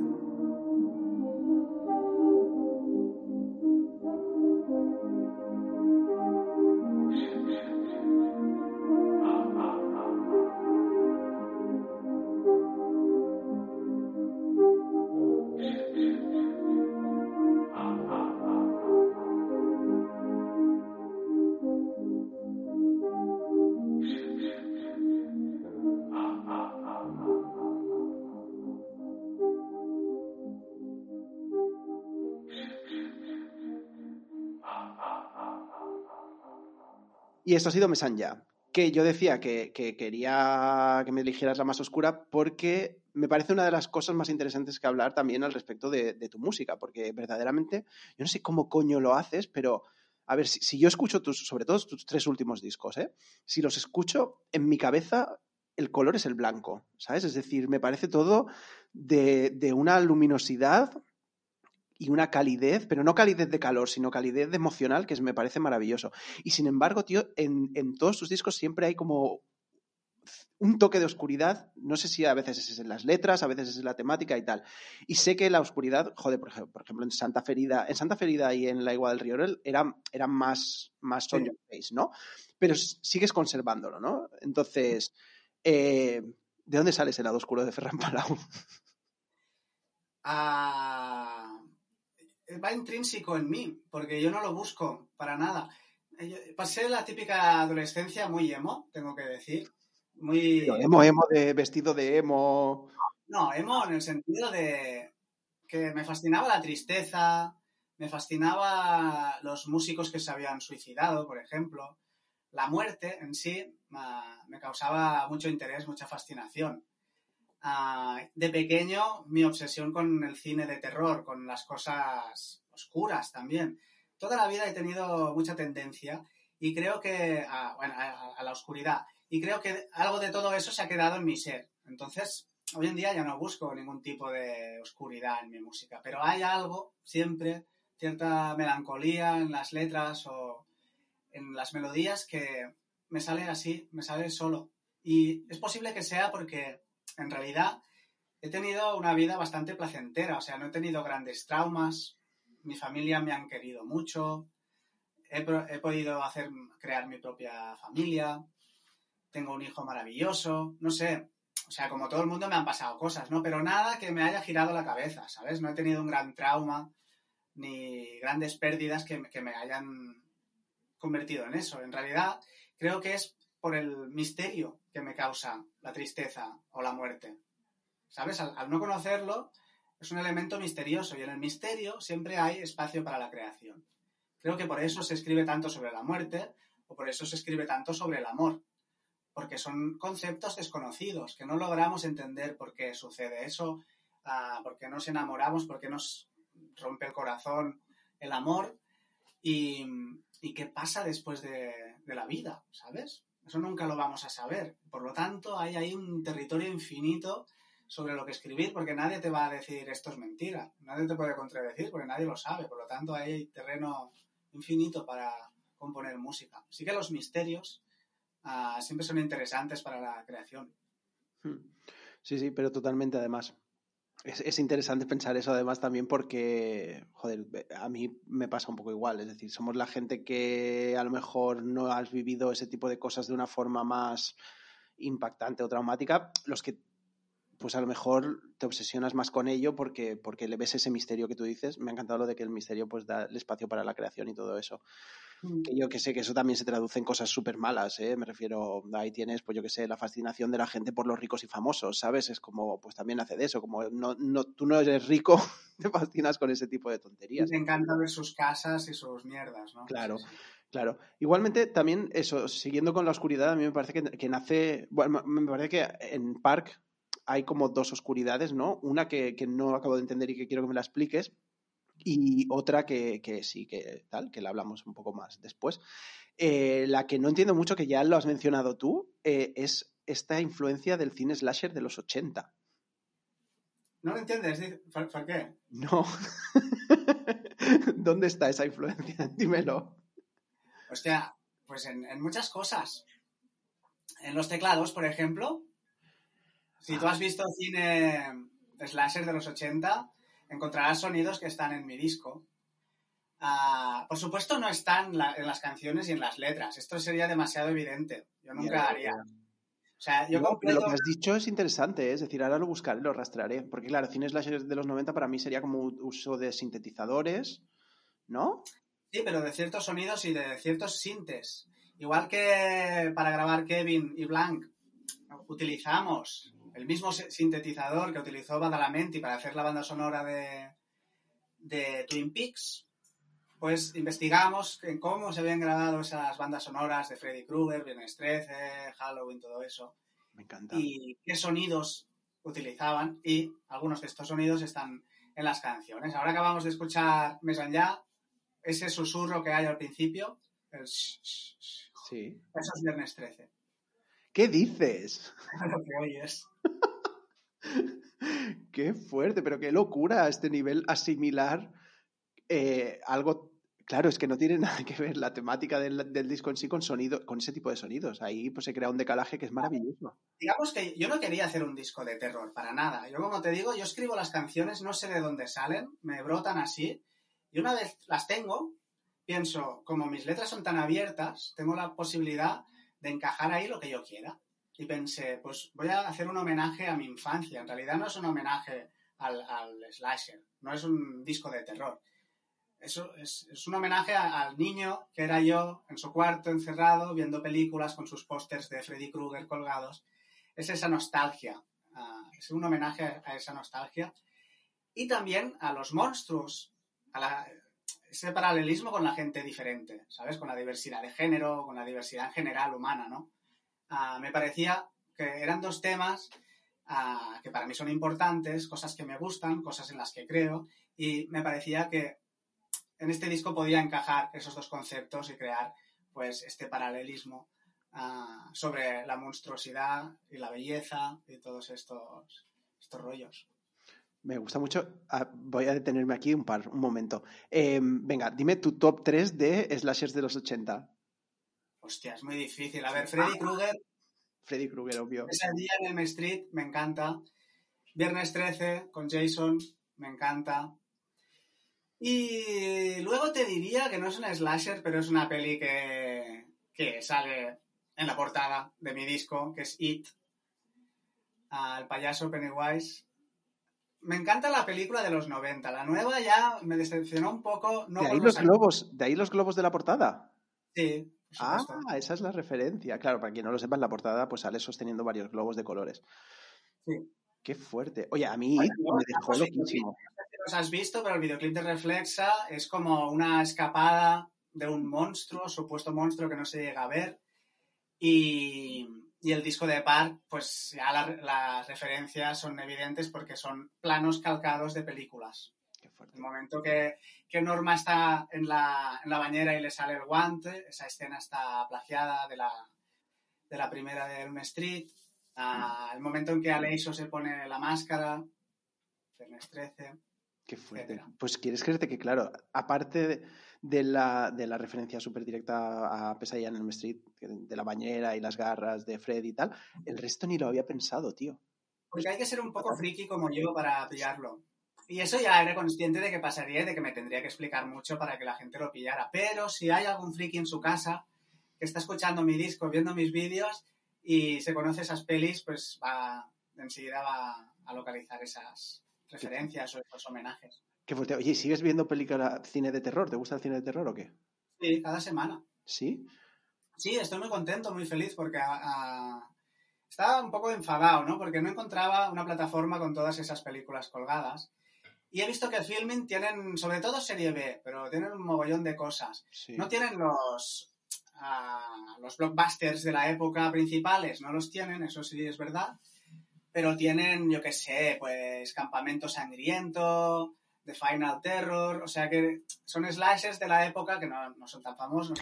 Y esto ha sido Mesanya, que yo decía que, que, quería que me eligieras la más oscura porque me parece una de las cosas más interesantes que hablar también al respecto de, tu música, porque verdaderamente, yo no sé cómo coño lo haces, pero a ver, si, yo escucho tus, sobre todo tus tres últimos discos, ¿eh? si los escucho, en mi cabeza el color es el blanco, ¿sabes? Es decir, me parece todo de una luminosidad y una calidez, pero no calidez de calor, sino calidez emocional, que me parece maravilloso. Y sin embargo, tío, en, en todos tus discos siempre hay como un toque de oscuridad, no sé si a veces es en las letras, a veces es en la temática y tal. Y sé que la oscuridad, joder, por ejemplo, por ejemplo en Santa Ferida, en Santa Ferida y en La Igua del Río eran, eran más, más on face, ¿no? Pero sigues conservándolo, ¿no? Entonces, eh, ¿de dónde sale ese lado oscuro de Ferran Palau? Ah, va intrínseco en mí, porque yo no lo busco para nada. Eh, pasé la típica adolescencia muy emo, tengo que decir. Muy... emo, emo de vestido de emo. No, emo en el sentido de que me fascinaba la tristeza, me fascinaba los músicos que se habían suicidado, por ejemplo. La muerte en sí me causaba mucho interés, mucha fascinación. Ah, de pequeño, mi obsesión con el cine de terror, con las cosas oscuras también. Toda la vida he tenido mucha tendencia y creo que a, a, la oscuridad. Y creo que algo de todo eso se ha quedado en mi ser. Entonces, hoy en día ya no busco ningún tipo de oscuridad en mi música, pero hay algo siempre, cierta melancolía en las letras o en las melodías que me sale así, me sale solo. Y es posible que sea porque en realidad he tenido una vida bastante placentera, o sea, no he tenido grandes traumas, mi familia me han querido mucho, he, podido hacer, crear mi propia familia, tengo un hijo maravilloso, no sé, o sea, como todo el mundo me han pasado cosas, ¿no? Pero nada que me haya girado la cabeza, ¿sabes? No he tenido un gran trauma ni grandes pérdidas que, que me hayan convertido en eso. En realidad, creo que es por el misterio que me causa la tristeza o la muerte. ¿Sabes? Al, no conocerlo, es un elemento misterioso y en el misterio siempre hay espacio para la creación. Creo que por eso se escribe tanto sobre la muerte o por eso se escribe tanto sobre el amor, porque son conceptos desconocidos, que no logramos entender por qué sucede eso, uh, por qué nos enamoramos, por qué nos rompe el corazón el amor y, qué pasa después de, de la vida, ¿sabes? Eso nunca lo vamos a saber. Por lo tanto, hay ahí un territorio infinito sobre lo que escribir, porque nadie te va a decir esto es mentira, nadie te puede contradecir, porque nadie lo sabe. Por lo tanto, hay terreno infinito para componer música. Sí que los misterios uh, siempre son interesantes para la creación. Hmm. Sí, sí, pero totalmente además. Es, interesante pensar eso además también porque, joder, a mí me pasa un poco igual. Es decir, somos la gente que a lo mejor no has vivido ese tipo de cosas de una forma más impactante o traumática, los que pues a lo mejor te obsesionas más con ello porque, porque le ves ese misterio que tú dices. Me ha encantado lo de que el misterio pues da el espacio para la creación y todo eso. Mm. Que yo que sé que eso también se traduce en cosas súper malas, ¿eh? Me refiero, ahí tienes, pues yo que sé, la fascinación de la gente por los ricos y famosos, ¿sabes? Es como, pues también hace de eso, como no, no, tú no eres rico, te fascinas con ese tipo de tonterías. Te encanta ver sus casas y sus mierdas, ¿no? Claro. Claro. Igualmente, también eso, siguiendo con la oscuridad, a mí me parece que, que nace. Bueno, me parece que en Park hay como dos oscuridades, ¿no? Una que, no acabo de entender y que quiero que me la expliques, y otra que, sí, que tal, que la hablamos un poco más después. Eh, la que no entiendo mucho, que ya lo has mencionado tú, eh, es esta influencia del cine slasher de los 80. ¿No lo entiendes? ¿Por qué? No. ¿Dónde está esa influencia? Dímelo. Hostia, pues en, en muchas cosas. En los teclados, por ejemplo, si tú has visto cine slasher de los 80, encontrarás sonidos que están en mi disco. Ah, por supuesto, no están en las canciones y en las letras. Esto sería demasiado evidente. Yo nunca haría. O sea, yo Lo que has dicho es interesante, ¿eh? es decir, ahora lo buscaré, lo rastrearé. Porque, claro, cine slasher de los 90 para mí sería como uso de sintetizadores, ¿no? Sí, pero de ciertos sonidos y de ciertos sintes. Igual que para grabar Kevin y Blank utilizamos el mismo sintetizador que utilizó Badalamenti para hacer la banda sonora de, de Twin Peaks, pues investigamos en cómo se habían grabado esas bandas sonoras de Freddy Krueger, Viernes 13, Halloween, todo eso. Me encanta. Y qué sonidos utilizaban y algunos de estos sonidos están en las canciones. Ahora acabamos de escuchar Mes ya ese susurro que hay al principio, el sí. eso es Viernes 13. ¿Qué dices? Lo que oyes. qué fuerte, pero qué locura a este nivel asimilar eh, algo Claro, es que no tiene nada que ver la temática del, disco en sí con sonido, con ese tipo de sonidos. Ahí pues se crea un decalaje que es maravilloso. Digamos que yo no quería hacer un disco de terror, para nada. Yo, como te digo, yo escribo las canciones, no sé de dónde salen, me brotan así, y una vez las tengo, pienso, como mis letras son tan abiertas, tengo la posibilidad de encajar ahí lo que yo quiera. Y pensé, pues voy a hacer un homenaje a mi infancia. En realidad no es un homenaje al, al slasher, no es un disco de terror eso es, un homenaje al niño que era yo en su cuarto encerrado viendo películas con sus pósters de Freddy Krueger colgados. Es esa nostalgia, es un homenaje a, esa nostalgia. Y también a los monstruos, a ese paralelismo con la gente diferente, ¿sabes? Con la diversidad de género, con la diversidad en general humana, ¿no? Ah, me parecía que eran dos temas ah, que para mí son importantes, cosas que me gustan, cosas en las que creo, y me parecía que en este disco podía encajar esos dos conceptos y crear pues este paralelismo ah, sobre la monstruosidad y la belleza y todos estos, estos rollos. Me gusta mucho. Ah, voy a detenerme aquí un par, un momento. Em, venga, dime tu top 3 de slashers de los 80. Hostia, es muy difícil. A ver, Freddy Krueger. Freddy Krueger, obvio. Ese día en el Street, me encanta. Viernes 13 con Jason, me encanta. Y luego te diría que no es una slasher, pero es una peli que, que sale en la portada de mi disco, que es It, al payaso Pennywise. Me encanta la película de los 90. La nueva ya me decepcionó un poco. de ahí los, globos, de ahí los globos de la portada. Sí. Ah, esa es la referencia. Claro, para quien no lo sepa, en la portada pues sale sosteniendo varios globos de colores. Sí. Qué fuerte. Oye, a mí me dejó loquísimo los has visto, pero el videoclip de Reflexa es como una escapada de un monstruo, supuesto monstruo que no se llega a ver. Y, el disco de Park, pues ya las referencias son evidentes porque son planos calcados de películas. El momento que, Norma está en la, bañera y le sale el guante, esa escena está plagiada de la, de la primera de Elm Street. Ah, el momento en que Aleiso se pone la máscara, Viernes 13. Qué fuerte. Pues quieres creerte que, claro, aparte de, la, de la, referencia súper directa a Pesadilla en el Street, de la bañera y las garras de Fred y tal, el resto ni lo había pensado, tío. Porque hay que ser un poco friki como yo para pillarlo. Y eso ya era consciente de que pasaría y de que me tendría que explicar mucho para que la gente lo pillara. Pero si hay algún friki en su casa que está escuchando mi disco, viendo mis vídeos y se conoce esas pelis, pues va, enseguida va a localizar esas, referencias o esos homenajes. Qué fuerte. Oye, ¿sigues viendo película, cine de terror? ¿Te gusta el cine de terror o qué? Sí, cada semana. ¿Sí? Sí, estoy muy contento, muy feliz porque estaba un poco enfadado, ¿no? Porque no encontraba una plataforma con todas esas películas colgadas. Y he visto que Filming tienen, sobre todo serie B, pero tienen un mogollón de cosas. No tienen los, los blockbusters de la época principales, no los tienen, eso sí es verdad pero tienen, yo qué sé, pues Campamento Sangriento, The Final Terror, o sea que son slashers de la época que no, no son tan famosos.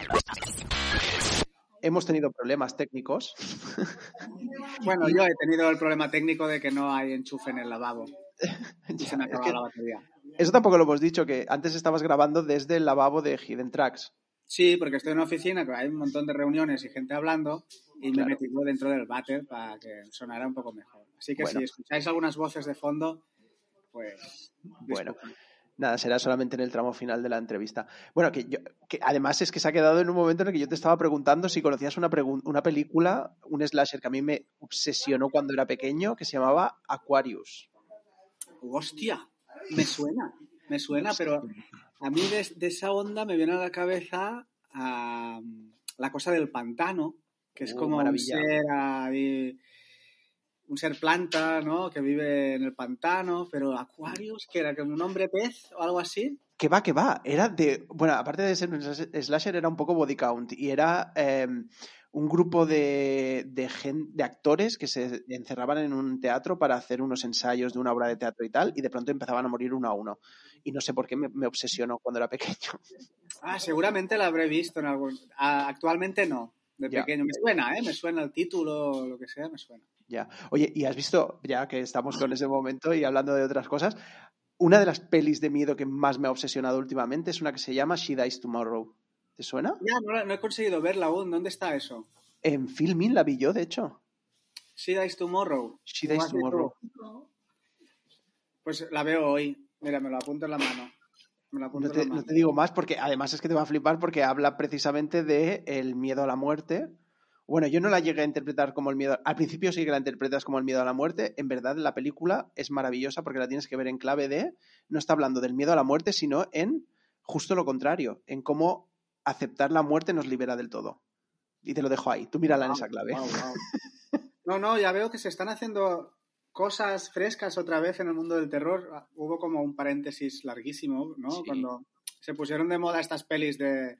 Hemos tenido problemas técnicos. Bueno, yo he tenido el problema técnico de que no hay enchufe en el lavabo. Y se me ha la batería. Eso tampoco lo hemos dicho, que antes estabas grabando desde el lavabo de Hidden Tracks. Sí, porque estoy en una oficina, que hay un montón de reuniones y gente hablando, y me metido dentro del váter para que sonara un poco mejor. Así que si escucháis algunas voces de fondo, pues. Bueno. Nada, será solamente en el tramo final de la entrevista. Bueno, que, yo, que además es que se ha quedado en un momento en el que yo te estaba preguntando si conocías una, una película, un slasher que a mí me obsesionó cuando era pequeño, que se llamaba Aquarius. Hostia, me suena, me suena, pero a mí de, esa onda me viene a la cabeza la cosa del pantano, que es uh, como un ser ahí un ser planta, ¿no? Que vive en el pantano, pero Aquarius, que era como un hombre pez o algo así. Que va, que va. Era de. Bueno, aparte de ser un slasher, era un poco body count. Y era em, un grupo de, de, de, actores que se encerraban en un teatro para hacer unos ensayos de una obra de teatro y tal. Y de pronto empezaban a morir uno a uno. Y no sé por qué me, me obsesionó cuando era pequeño. Ah, seguramente la habré visto en algún. actualmente no. De pequeño. Me suena, ¿eh? Me suena el título o lo que sea, me suena. Ya. Oye, y has visto, ya que estamos con ese momento y hablando de otras cosas, una de las pelis de miedo que más me ha obsesionado últimamente es una que se llama She Dies Tomorrow. ¿Te suena? Ya, no, he conseguido verla aún. ¿Dónde está eso? En Filmin la vi yo, de hecho. She Dies Tomorrow. She Dies Tomorrow. Pues la veo hoy. Mira, me lo apunto en la mano. no, te, no te, digo más porque además es que te va a flipar porque habla precisamente de el miedo a la muerte bueno, yo no la llegué a interpretar como el miedo. Al principio sí que la interpretas como el miedo a la muerte. En verdad, la película es maravillosa porque la tienes que ver en clave de. No está hablando del miedo a la muerte, sino en justo lo contrario, en cómo aceptar la muerte nos libera del todo. Y te lo dejo ahí. Tú mírala en esa clave. no, no, ya veo que se están haciendo cosas frescas otra vez en el mundo del terror. Hubo como un paréntesis larguísimo, ¿no? Cuando se pusieron de moda estas pelis de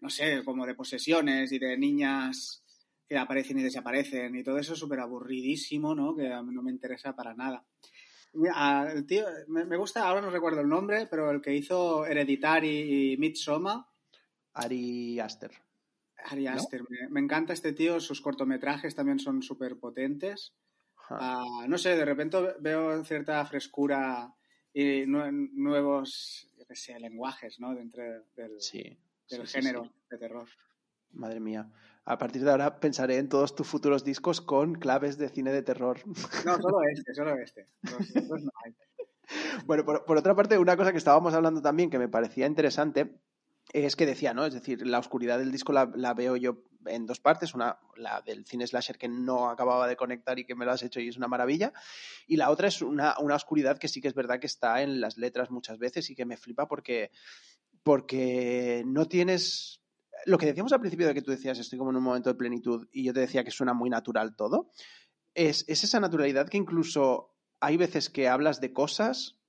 no sé, como de posesiones y de niñas que aparecen y desaparecen y todo eso es súper aburridísimo, ¿no? Que no me interesa para nada. El tío, me, gusta, ahora no recuerdo el nombre, pero el que hizo Hereditary y Midsommar. Ari Aster. Ari Aster, me, encanta este tío, sus cortometrajes también son súper potentes. Ah, no sé, de repente veo cierta frescura y nuevos, yo qué sé, lenguajes, ¿no? Dentro del, sí del género de terror. Madre mía. A partir de ahora pensaré en todos tus futuros discos con claves de cine de terror. No, solo este, solo este. Bueno, por, otra parte, una cosa que estábamos hablando también que me parecía interesante es que decía, ¿no? Es decir, la oscuridad del disco la, veo yo en dos partes. Una, la del cine slasher que no acababa de conectar y que me lo has hecho y es una maravilla. Y la otra es una, una oscuridad que sí que es verdad que está en las letras muchas veces y que me flipa porque porque no tienes... Lo que decíamos al principio de que tú decías, estoy como en un momento de plenitud y yo te decía que suena muy natural todo, es, esa naturalidad que incluso hay veces que hablas de cosas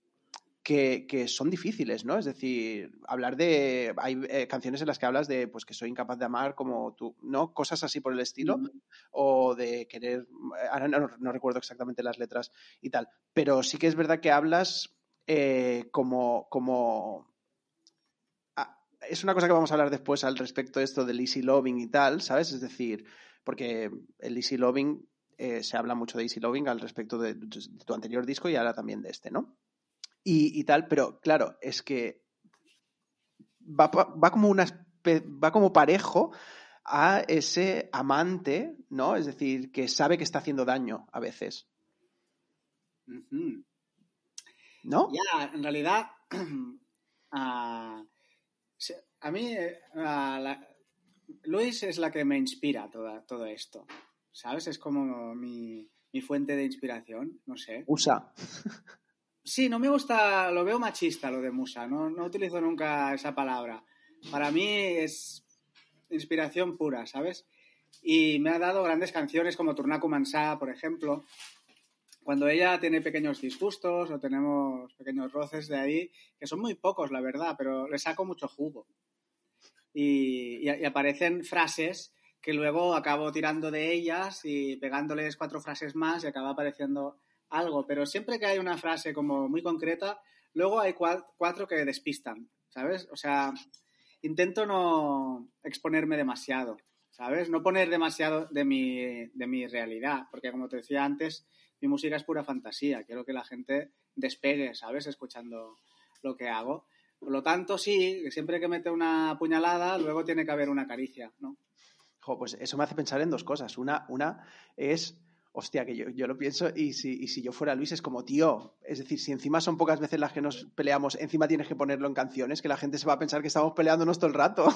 que, son difíciles, ¿no? Es decir, hablar de. Hay eh, canciones en las que hablas de pues que soy incapaz de amar como tú, ¿no? Cosas así por el estilo. O de querer. Ahora no, recuerdo exactamente las letras y tal. Pero sí que es verdad que hablas eh, como, como es una cosa que vamos a hablar después al respecto de esto del easy loving y tal, ¿sabes? Es decir, porque el easy loving, eh, se habla mucho de easy loving al respecto de, tu anterior disco y ahora también de este, ¿no? Y, tal, pero claro, es que va, como una va como parejo a ese amante, ¿no? Es decir, que sabe que está haciendo daño a veces. ¿No? Ya, en realidad, a mí, eh, Luis es la que me inspira todo esto, ¿sabes? Es como mi, fuente de inspiración, no sé. Musa. Sí, no me gusta, lo veo machista lo de musa, no, no utilizo nunca esa palabra. Para mí es inspiración pura, ¿sabes? Y me ha dado grandes canciones como Turnaku Mansá, por ejemplo, cuando ella tiene pequeños disgustos o tenemos pequeños roces de ahí, que son muy pocos, la verdad, pero le saco mucho jugo. Y, aparecen frases que luego acabo tirando de ellas y pegándoles cuatro frases más y acaba apareciendo algo. Pero siempre que hay una frase como muy concreta, luego hay cuatro que despistan, ¿sabes? O sea, intento no exponerme demasiado, ¿sabes? No poner demasiado de mi, de mi realidad, porque como te decía antes, mi música es pura fantasía, quiero que la gente despegue, ¿sabes? Escuchando lo que hago. Por lo tanto, sí, siempre que mete una puñalada, luego tiene que haber una caricia, ¿no? pues eso me hace pensar en dos cosas. Una, una es, hostia, que yo, yo lo pienso y si, y si yo fuera Luis es como, tío, es decir, si encima son pocas veces las que nos peleamos, encima tienes que ponerlo en canciones, que la gente se va a pensar que estamos peleándonos todo el rato.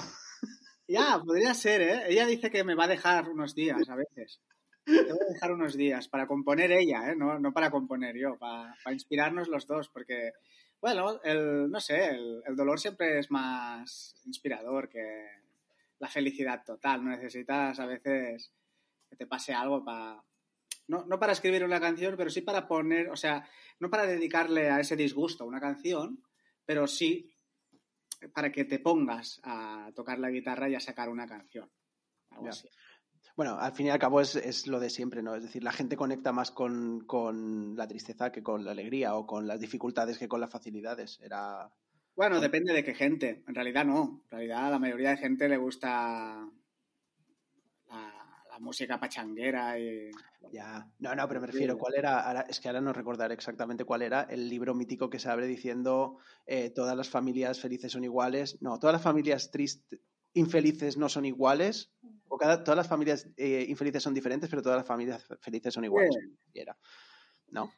Ya, podría ser, ¿eh? Ella dice que me va a dejar unos días a veces. Te voy a dejar unos días para componer ella, ¿eh? no, no para componer yo, para, inspirarnos los dos, porque, bueno, el, no sé, el, dolor siempre es más inspirador que la felicidad total. No necesitas a veces que te pase algo para no, no para escribir una canción, pero sí para poner, o sea, no para dedicarle a ese disgusto una canción, pero sí para que te pongas a tocar la guitarra y a sacar una canción. Algo así. Bueno, al fin y al cabo es, es lo de siempre, ¿no? Es decir, la gente conecta más con, con la tristeza que con la alegría o con las dificultades que con las facilidades. Era. Bueno, depende de qué gente. En realidad no. En realidad a la mayoría de gente le gusta la, la música pachanguera y... Ya. No, no, pero me refiero, ¿cuál era? Ahora- es que ahora no recordaré exactamente cuál era el libro mítico que se abre diciendo eh, todas las familias felices son iguales. No, todas las familias tristes, infelices no son iguales. O cada, todas las familias eh, infelices son diferentes, pero todas las familias felices son iguales. Era. ¿No?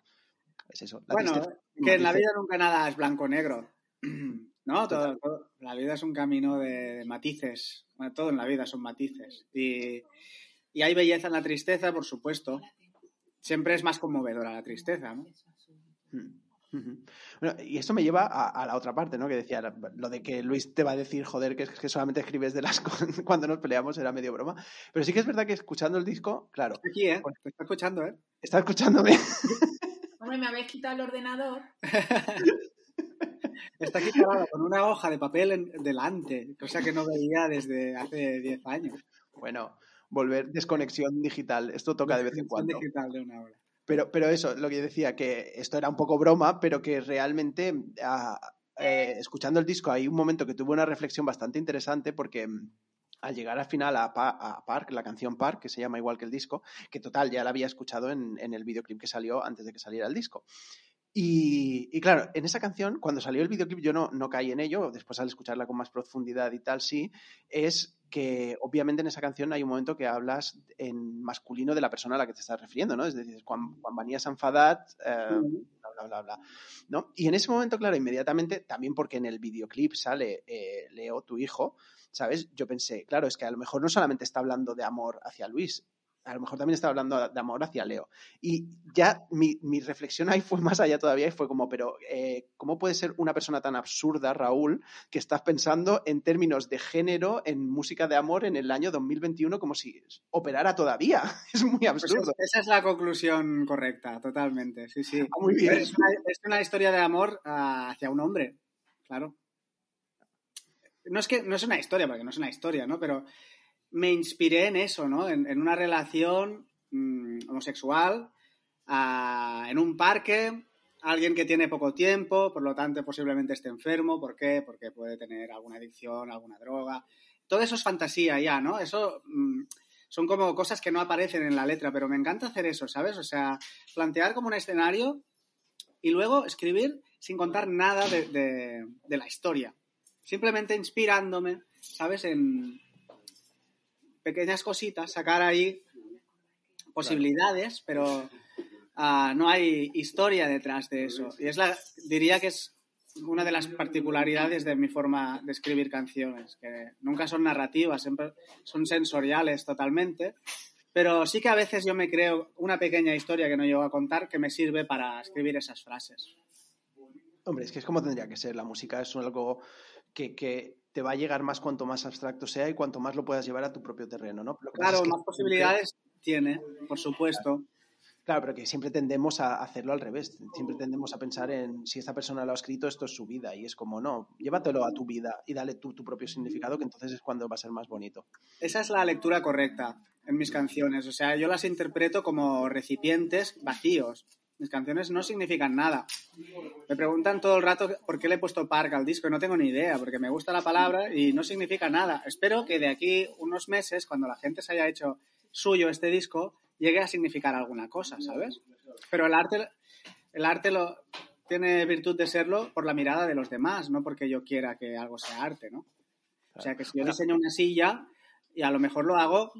Es eso. La Bueno, tristeza- que en la vida nunca nada es blanco-negro. ¿No? Todo, todo- la vida es un camino de, de matices. Bueno, todo en la vida son matices. Y, y hay belleza en la tristeza, por supuesto. Siempre es más conmovedora la tristeza, ¿no? Mm, ujú. Bueno, y esto me lleva a, a la otra parte, ¿no? Que decía, lo de que Luis te va a decir, joder, que, que solamente escribes de las cosas cuando nos peleamos, era medio broma. Pero sí que es verdad que escuchando el disco, claro, Aquí, ¿eh? Te está escuchando, ¿eh? está escuchándome. Hombre, me habéis quitado el ordenador. Está aquí parado con una hoja de papel en- delante, cosa que no veía desde hace 10 años. Bueno, volver desconexión digital, esto toca de vez en Desconexión cuando. digital de una hora. Pero, pero eso, lo que yo decía, que esto era un poco broma, pero que realmente, ah, eh, escuchando el disco, hay un momento que tuve una reflexión bastante interesante porque mm, al llegar al final a, Pa- Park, la canción Park, que se llama igual que el disco, que total, ya la había escuchado en, en el videoclip que salió antes de que saliera el disco. Y, y claro, en esa canción, cuando salió el videoclip, yo no, no caí en ello, después al escucharla con más profundidad y tal, sí, es que obviamente en esa canción hay un momento que hablas en masculino de la persona a la que te estás refiriendo, ¿no? Es decir, cuando, cuando venías enfadat, eh, bla, bla, bla, bla, ¿no? Y en ese momento, claro, inmediatamente, también porque en el videoclip sale eh, Leo, tu hijo, ¿sabes? Yo pensé, claro, es que a lo mejor no solamente está hablando de amor hacia Luis, a lo mejor también está hablando de amor hacia Leo. Y ya mi, mi reflexión ahí fue más allá todavía y fue como, pero eh, ¿cómo puede ser una persona tan absurda, Raúl, que estás pensando en términos de género en música de amor en el año 2021 como si operara todavía? Es muy Pues absurdo. es- esa es la conclusión correcta, totalmente. Sí, sí. Ah, muy bien. Es una, es una historia de amor ah, hacia un hombre, claro. No es que no es una historia, porque no es una historia, ¿no? Pero me inspiré en eso, ¿no? En, una relación mm, homosexual, en un parque, alguien que tiene poco tiempo, por lo tanto posiblemente esté enfermo. ¿Por qué? Porque puede tener alguna adicción, alguna droga. Todo eso es fantasía ya, ¿no? Eso mm, son como cosas que no aparecen en la letra, pero me encanta hacer eso, ¿sabes? O sea, plantear como un escenario y luego escribir sin contar nada de, la historia. Simplemente inspirándome, ¿sabes? Pequeñas cositas, sacar ahí posibilidades, pero ah, no hay historia detrás de eso. Y es la, diría que es una de las particularidades de mi forma de escribir canciones, que nunca son narrativas, siempre son sensoriales totalmente, pero sí que a veces yo me creo una pequeña historia que no llego a contar que me sirve para escribir esas frases. Hombre, es que es como tendría que ser. La música es algo que, que te va a llegar más cuanto más abstracto sea y cuanto más lo puedas llevar a tu propio terreno, ¿no? Claro, es que más posibilidades tiene, por supuesto. Claro, pero que siempre tendemos a hacerlo al revés. Siempre tendemos a pensar en si esta persona lo ha escrito, esto es su vida. Y es como, no, llévatelo a tu vida y dale tú tu propio significado, que entonces es cuando va a ser más bonito. Esa es la lectura correcta en mis canciones. O sea, yo las interpreto como recipientes vacíos. Mis canciones no significan nada. Me preguntan todo el rato por qué le he puesto Park al disco no tengo ni idea, porque me gusta la palabra y no significa nada. Espero que de aquí unos meses, cuando la gente se haya hecho suyo este disco, llegue a significar alguna cosa, ¿sabes? Pero el arte, el arte lo, tiene virtud de serlo por la mirada de los demás, no porque yo quiera que algo sea arte, ¿no? O sea, que si yo diseño una silla y a lo mejor lo hago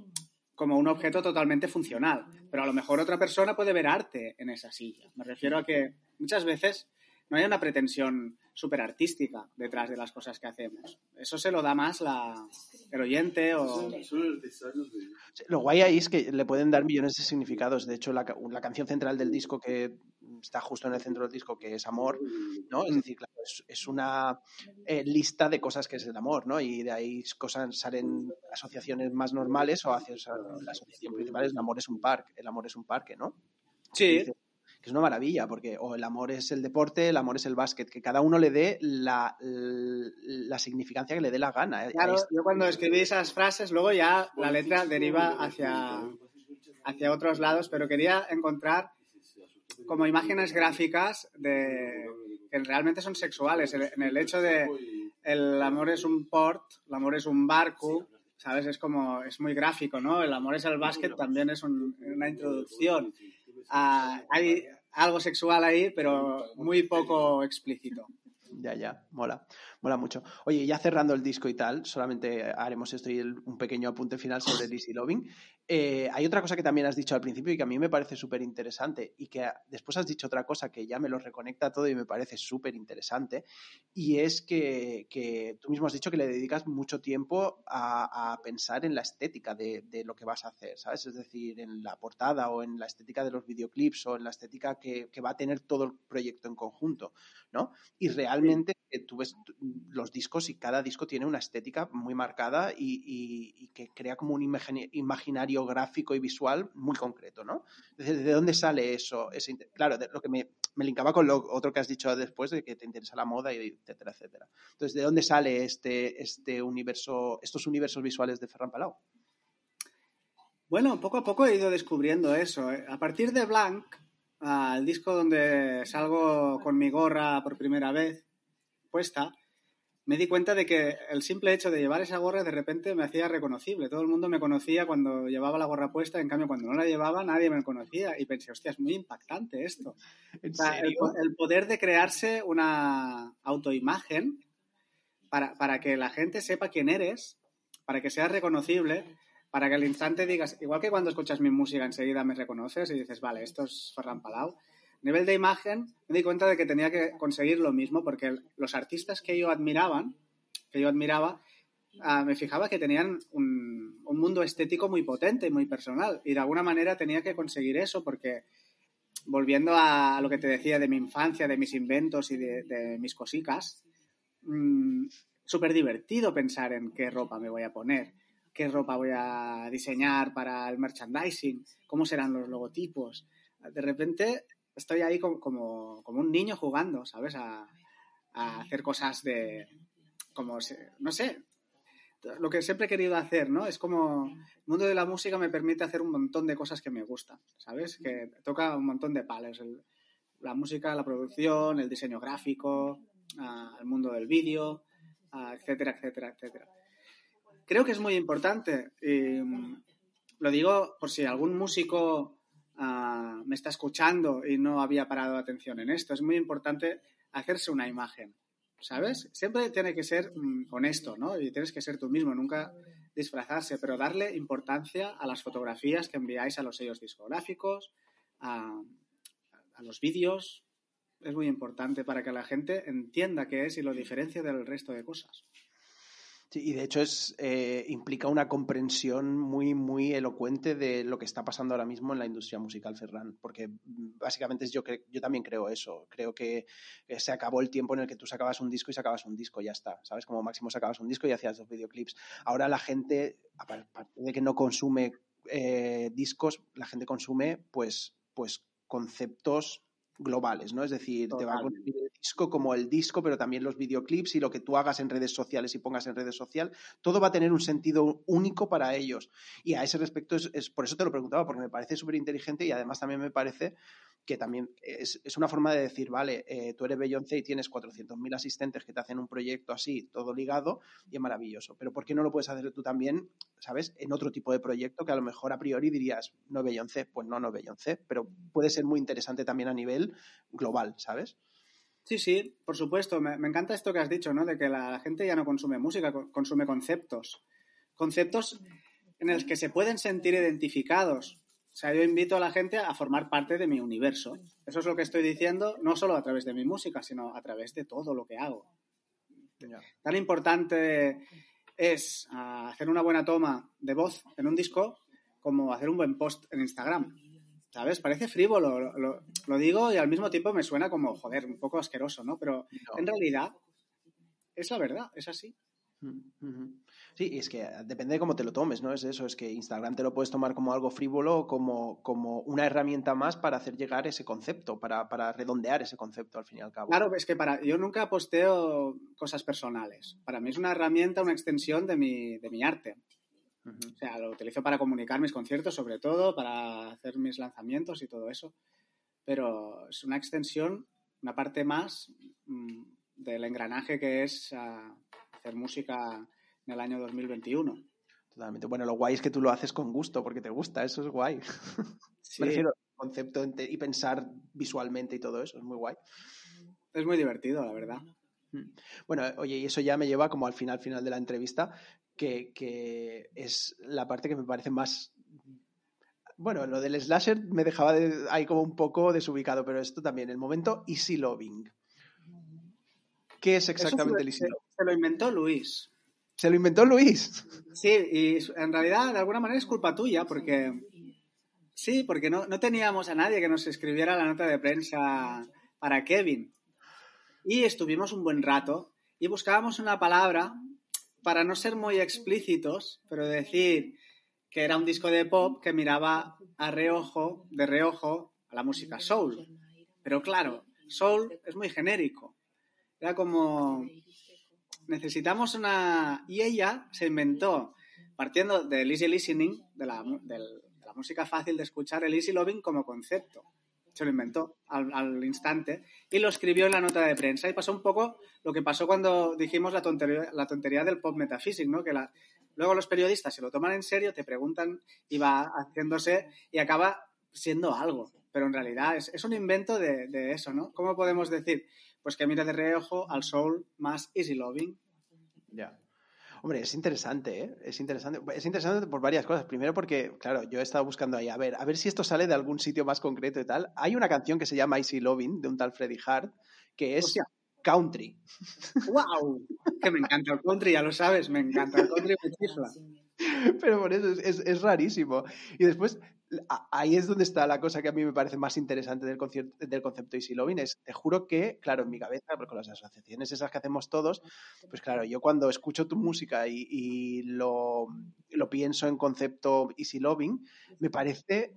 como un objeto totalmente funcional, pero a lo mejor otra persona puede ver arte en esa silla. Me refiero a que muchas veces no hay una pretensión súper artística detrás de las cosas que hacemos. Eso se lo da más la, el oyente o... Lo guay ahí es que le pueden dar millones de significados. De hecho, la, la canción central del disco que está justo en el centro del disco, que es amor, ¿no? Es decir, claro, es, una eh, lista de cosas que es el amor, ¿no? Y de ahí cosas salen asociaciones más normales o hacia la asociación principal es el amor es un parque, el amor es un parque, ¿no? Sí es una maravilla, porque o el amor es el deporte, el amor es el básquet, que cada uno le dé la, la significancia que le dé la gana. ¿eh? Yo cuando escribí esas frases, luego ya la letra deriva hacia, hacia otros lados, pero quería encontrar como imágenes gráficas de que realmente son sexuales, en el hecho de el amor es un port, el amor es un barco, ¿sabes? Es como, es muy gráfico, ¿no? El amor es el básquet también es una introducción. Ah, hay, algo sexual ahí, pero muy poco explícito. Ya, ya, mola, mola mucho. Oye, ya cerrando el disco y tal, solamente haremos esto y un pequeño apunte final sobre Lizzie Loving. Eh, hay otra cosa que también has dicho al principio y que a mí me parece súper interesante y que después has dicho otra cosa que ya me lo reconecta todo y me parece súper interesante y es que, tú mismo has dicho que le dedicas mucho tiempo a, pensar en la estética de, lo que vas a hacer, ¿sabes? Es decir, en la portada o en la estética de los videoclips o en la estética que, que va a tener todo el proyecto en conjunto, ¿no? Y realmente tú ves los discos y cada disco tiene una estética muy marcada y, que crea como un imaginario gráfico y visual muy concreto, ¿no? ¿De dónde sale eso? claro, lo que me, me, linkaba con lo otro que has dicho después de que te interesa la moda, y etcétera, etcétera. Entonces, ¿de dónde sale este, este universo, estos universos visuales de Ferran Palau? Bueno, poco a poco he ido descubriendo eso. ¿eh? A partir de Blanc, el disco donde salgo con mi gorra por primera vez puesta, me di cuenta de que el simple hecho de llevar esa gorra de repente me hacía reconocible. Todo el mundo me conocía cuando llevaba la gorra puesta, en cambio cuando no la llevaba nadie me conocía. Y pensé, hostia, es muy impactante esto. el, poder de crearse una autoimagen para, para que la gente sepa quién eres, para que seas reconocible, para que al instante digas, igual que cuando escuchas mi música enseguida me reconoces y dices, vale, esto es Ferran Palau nivel de imagen me di cuenta de que tenía que conseguir lo mismo porque los artistas que yo admiraban, que yo admiraba, ah, me fijaba que tenían un, mundo estético muy potente y muy personal y de alguna manera tenía que conseguir eso porque volviendo a lo que te decía de mi infancia, de mis inventos y de, mis cositas, mm, súper divertido pensar en qué ropa me voy a poner, qué ropa voy a diseñar para el merchandising, cómo serán los logotipos. De repente estoy ahí como, un niño jugando, ¿sabes? A, hacer cosas de, como, no sé, lo que siempre he querido hacer, ¿no? Es como, el mundo de la música me permite hacer un montón de cosas que me gustan, ¿sabes? Que toca un montón de palos. la música, la producción, el diseño gráfico, el mundo del vídeo, etcétera, etcétera, etcétera. Creo que es muy importante. Y, lo digo por si algún músico me está escuchando y no había parado atención en esto. Es muy importante hacerse una imagen, ¿sabes? Siempre tiene que ser mm, honesto, ¿no? Y tienes que ser tú mismo, nunca disfrazarse, pero darle importancia a las fotografías que enviáis a los sellos discográficos, a, a los vídeos. Es muy importante para que la gente entienda qué es y lo diferencie del resto de cosas. Sí, y de hecho es, eh, implica una comprensión muy, muy elocuente de lo que está pasando ahora mismo en la industria musical, Ferran, porque básicamente yo, yo también creo eso. Creo que se acabó el tiempo en el que tú sacabas un disco y sacabas un disco, ya está, ¿sabes? Como máximo sacabas un disco y hacías dos videoclips. Ahora la gente, aparte de que no consume eh, discos, la gente consume pues, pues conceptos globales, ¿no? Es decir, te va a consumir el disco como el disco, pero también los videoclips y lo que tú hagas en redes sociales y pongas en redes sociales, todo va a tener un sentido único para ellos. Y a ese respecto es, por eso te lo preguntaba, porque me parece súper inteligente y además también me parece que también es, una forma de decir, vale, eh, tú eres Beyoncé y tienes 400.000 asistentes que te hacen un proyecto así, todo ligado, y es maravilloso. Pero ¿por qué no lo puedes hacer tú también, sabes, en otro tipo de proyecto que a lo mejor a priori dirías, no Beyoncé? Pues no, no Beyoncé, pero puede ser muy interesante también a nivel global, ¿sabes? Sí, sí, por supuesto. Me, encanta esto que has dicho, ¿no? De que la, gente ya no consume música, consume conceptos. Conceptos en los que se pueden sentir identificados o sea, yo invito a la gente a formar parte de mi universo. Eso es lo que estoy diciendo, no solo a través de mi música, sino a través de todo lo que hago. Tan importante es ah, hacer una buena toma de voz en un disco como hacer un buen post en Instagram. ¿Sabes? Parece frívolo, lo, lo- lo digo y al mismo tiempo me suena como, joder, un poco asqueroso, ¿no? Pero No. en realidad es la verdad, es así. Mm. Sí, es que depende de cómo te lo tomes, ¿no? Es eso, es que Instagram te lo puedes tomar como algo frívolo, como, como una herramienta más para hacer llegar ese concepto, para, para redondear ese concepto al fin y al cabo. Claro, es que para yo nunca posteo cosas personales. Para mí es una herramienta, una extensión de mi, de mi arte. Ujú. O sea, lo utilizo para comunicar mis conciertos, sobre todo, para hacer mis lanzamientos y todo eso. Pero es una extensión, una parte más mm, del engranaje que es ah, hacer música en el año 2021. Totalmente. Bueno, lo guay es que tú lo haces con gusto, porque te gusta, eso es guay. Sí, Me refiero al concepto y pensar visualmente y todo eso, es muy guay. es muy divertido, la verdad. Bueno, oye, y eso ya me lleva como al final, final de la entrevista, que, que es la parte que me parece más... Bueno, lo del slasher me dejaba de- ahí como un poco desubicado, pero esto también, el momento easy loving. ¿Qué es exactamente el easy loving? se lo inventó Luis. ¿Se lo inventó Luis? Sí, y en realidad de alguna manera es culpa tuya, porque sí, porque no, no teníamos a nadie que nos escribiera la nota de prensa para Kevin. Y estuvimos un buen rato y buscábamos una palabra para no ser muy explícitos, pero decir que era un disco de pop que miraba a reojo, de reojo, a la música soul. Pero claro, soul es muy genérico. Era como necesitamos una... Y ella se inventó, partiendo del easy listening, de la, del- de la música fácil de escuchar, el easy loving como concepto. Se lo inventó al, al instante y lo escribió en la nota de prensa. Y pasó un poco lo que pasó cuando dijimos la tontería, la tontería del pop metaphysics, ¿no? Que la- luego los periodistas se lo toman en serio, te preguntan y va haciéndose y acaba siendo algo. Pero en realidad es, es un invento de, de eso, ¿no? ¿Cómo podemos decir? Pues que mira de reojo al soul más easy loving. Ya. Hombre, es interesante, ¿eh? Es interesante. Es interesante por varias cosas. Primero porque, claro, yo he estado buscando ahí, a ver, a ver si esto sale de algún sitio más concreto y tal. Hay una canción que se llama Easy Loving, de un tal Freddy Hart, que es Hostia. country. ¡Wow! Que me encanta el country, ya lo sabes, me encanta el country, me. Pero por eso es, es- es rarísimo. Y después, ahí es donde está la cosa que a mí me parece más interesante del, concepto Easy Loving. Es, te juro que, claro, en mi cabeza, porque con las asociaciones esas que hacemos todos, pues claro, yo cuando escucho tu música y, y lo, lo pienso en concepto Easy Loving, me parece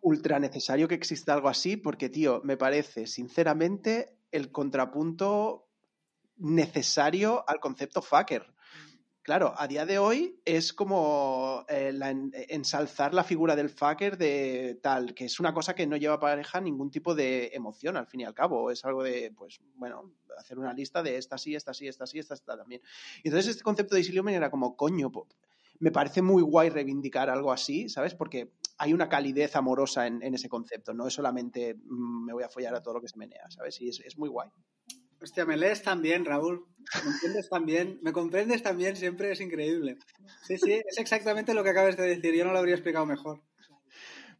ultra necesario que exista algo así, porque, tío, me parece, sinceramente, el contrapunto necesario al concepto fucker. Claro, a día de hoy es como eh, en- ensalzar la figura del fucker de tal, que es una cosa que no lleva pareja ningún tipo de emoción, al fin y al cabo. Es algo de, pues, bueno, hacer una lista de esta sí, esta sí, esta sí, esta, esta también. Entonces este concepto de Loving era como, coño, me parece muy guay reivindicar algo así, ¿sabes? Porque hay una calidez amorosa en, ese concepto, no es solamente mm, me voy a follar a todo lo que se menea, ¿sabes? Y es muy guay. Hostia, me lees también, Raúl. Me entiendes también, me comprendes también, siempre es increíble. Sí, sí, es exactamente lo que acabas de decir, yo no lo habría explicado mejor.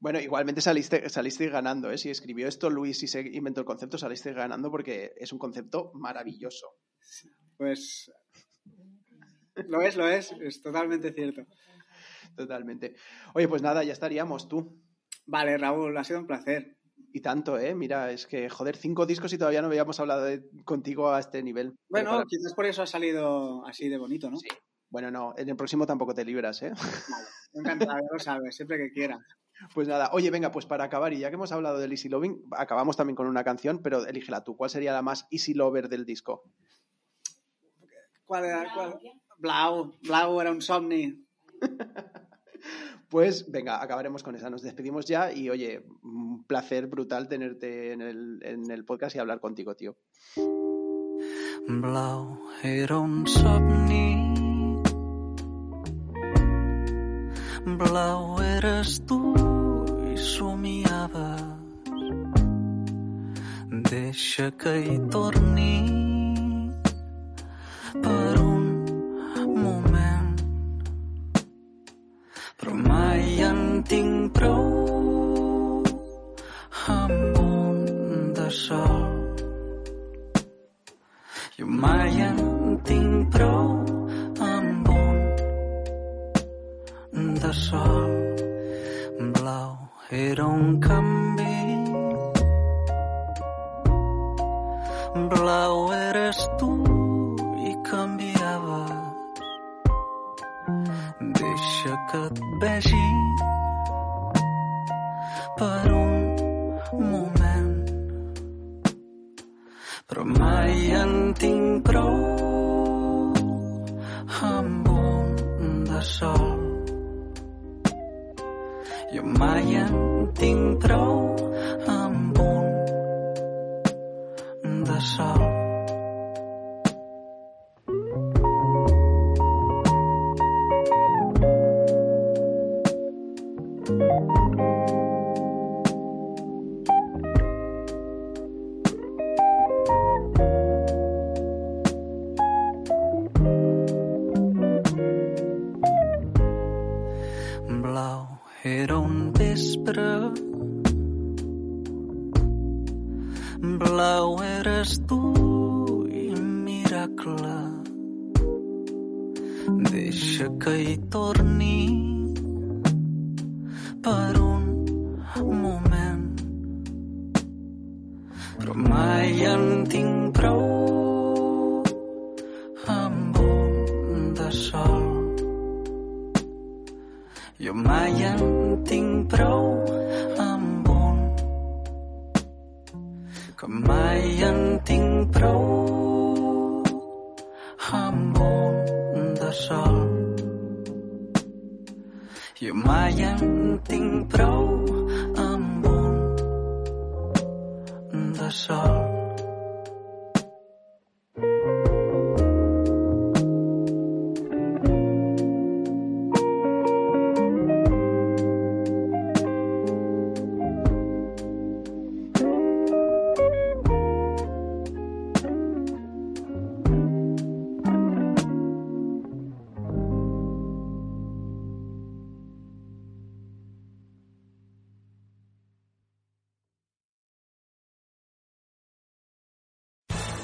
Bueno, igualmente saliste, saliste ganando, ¿eh? Si escribió esto Luis y se inventó el concepto, saliste ganando porque es un concepto maravilloso. Pues lo es, lo es, es totalmente cierto. Totalmente. Oye, pues nada, ya estaríamos tú. Vale, Raúl, ha sido un placer. Y tanto, ¿eh? Mira, es que, joder, cinco discos y todavía no habíamos hablado de- contigo a este nivel. Bueno, para- quizás por eso ha salido así de bonito, ¿no? Sí. Bueno, no, en el próximo tampoco te libras, ¿eh? Vale, encantado, lo sabes, siempre que quieras. Pues nada, oye, venga, pues para acabar, y ya que hemos hablado del Easy Loving, acabamos también con una canción, pero elígela tú. ¿Cuál sería la más Easy Lover del disco? ¿Cuál era? Cuál? Blau, Blau era un somni. Pues venga, acabaremos con esa. Nos despedimos ya y oye, un placer brutal tenerte en el, en el podcast y hablar contigo, tío. Blau eres i somiaves. Deixa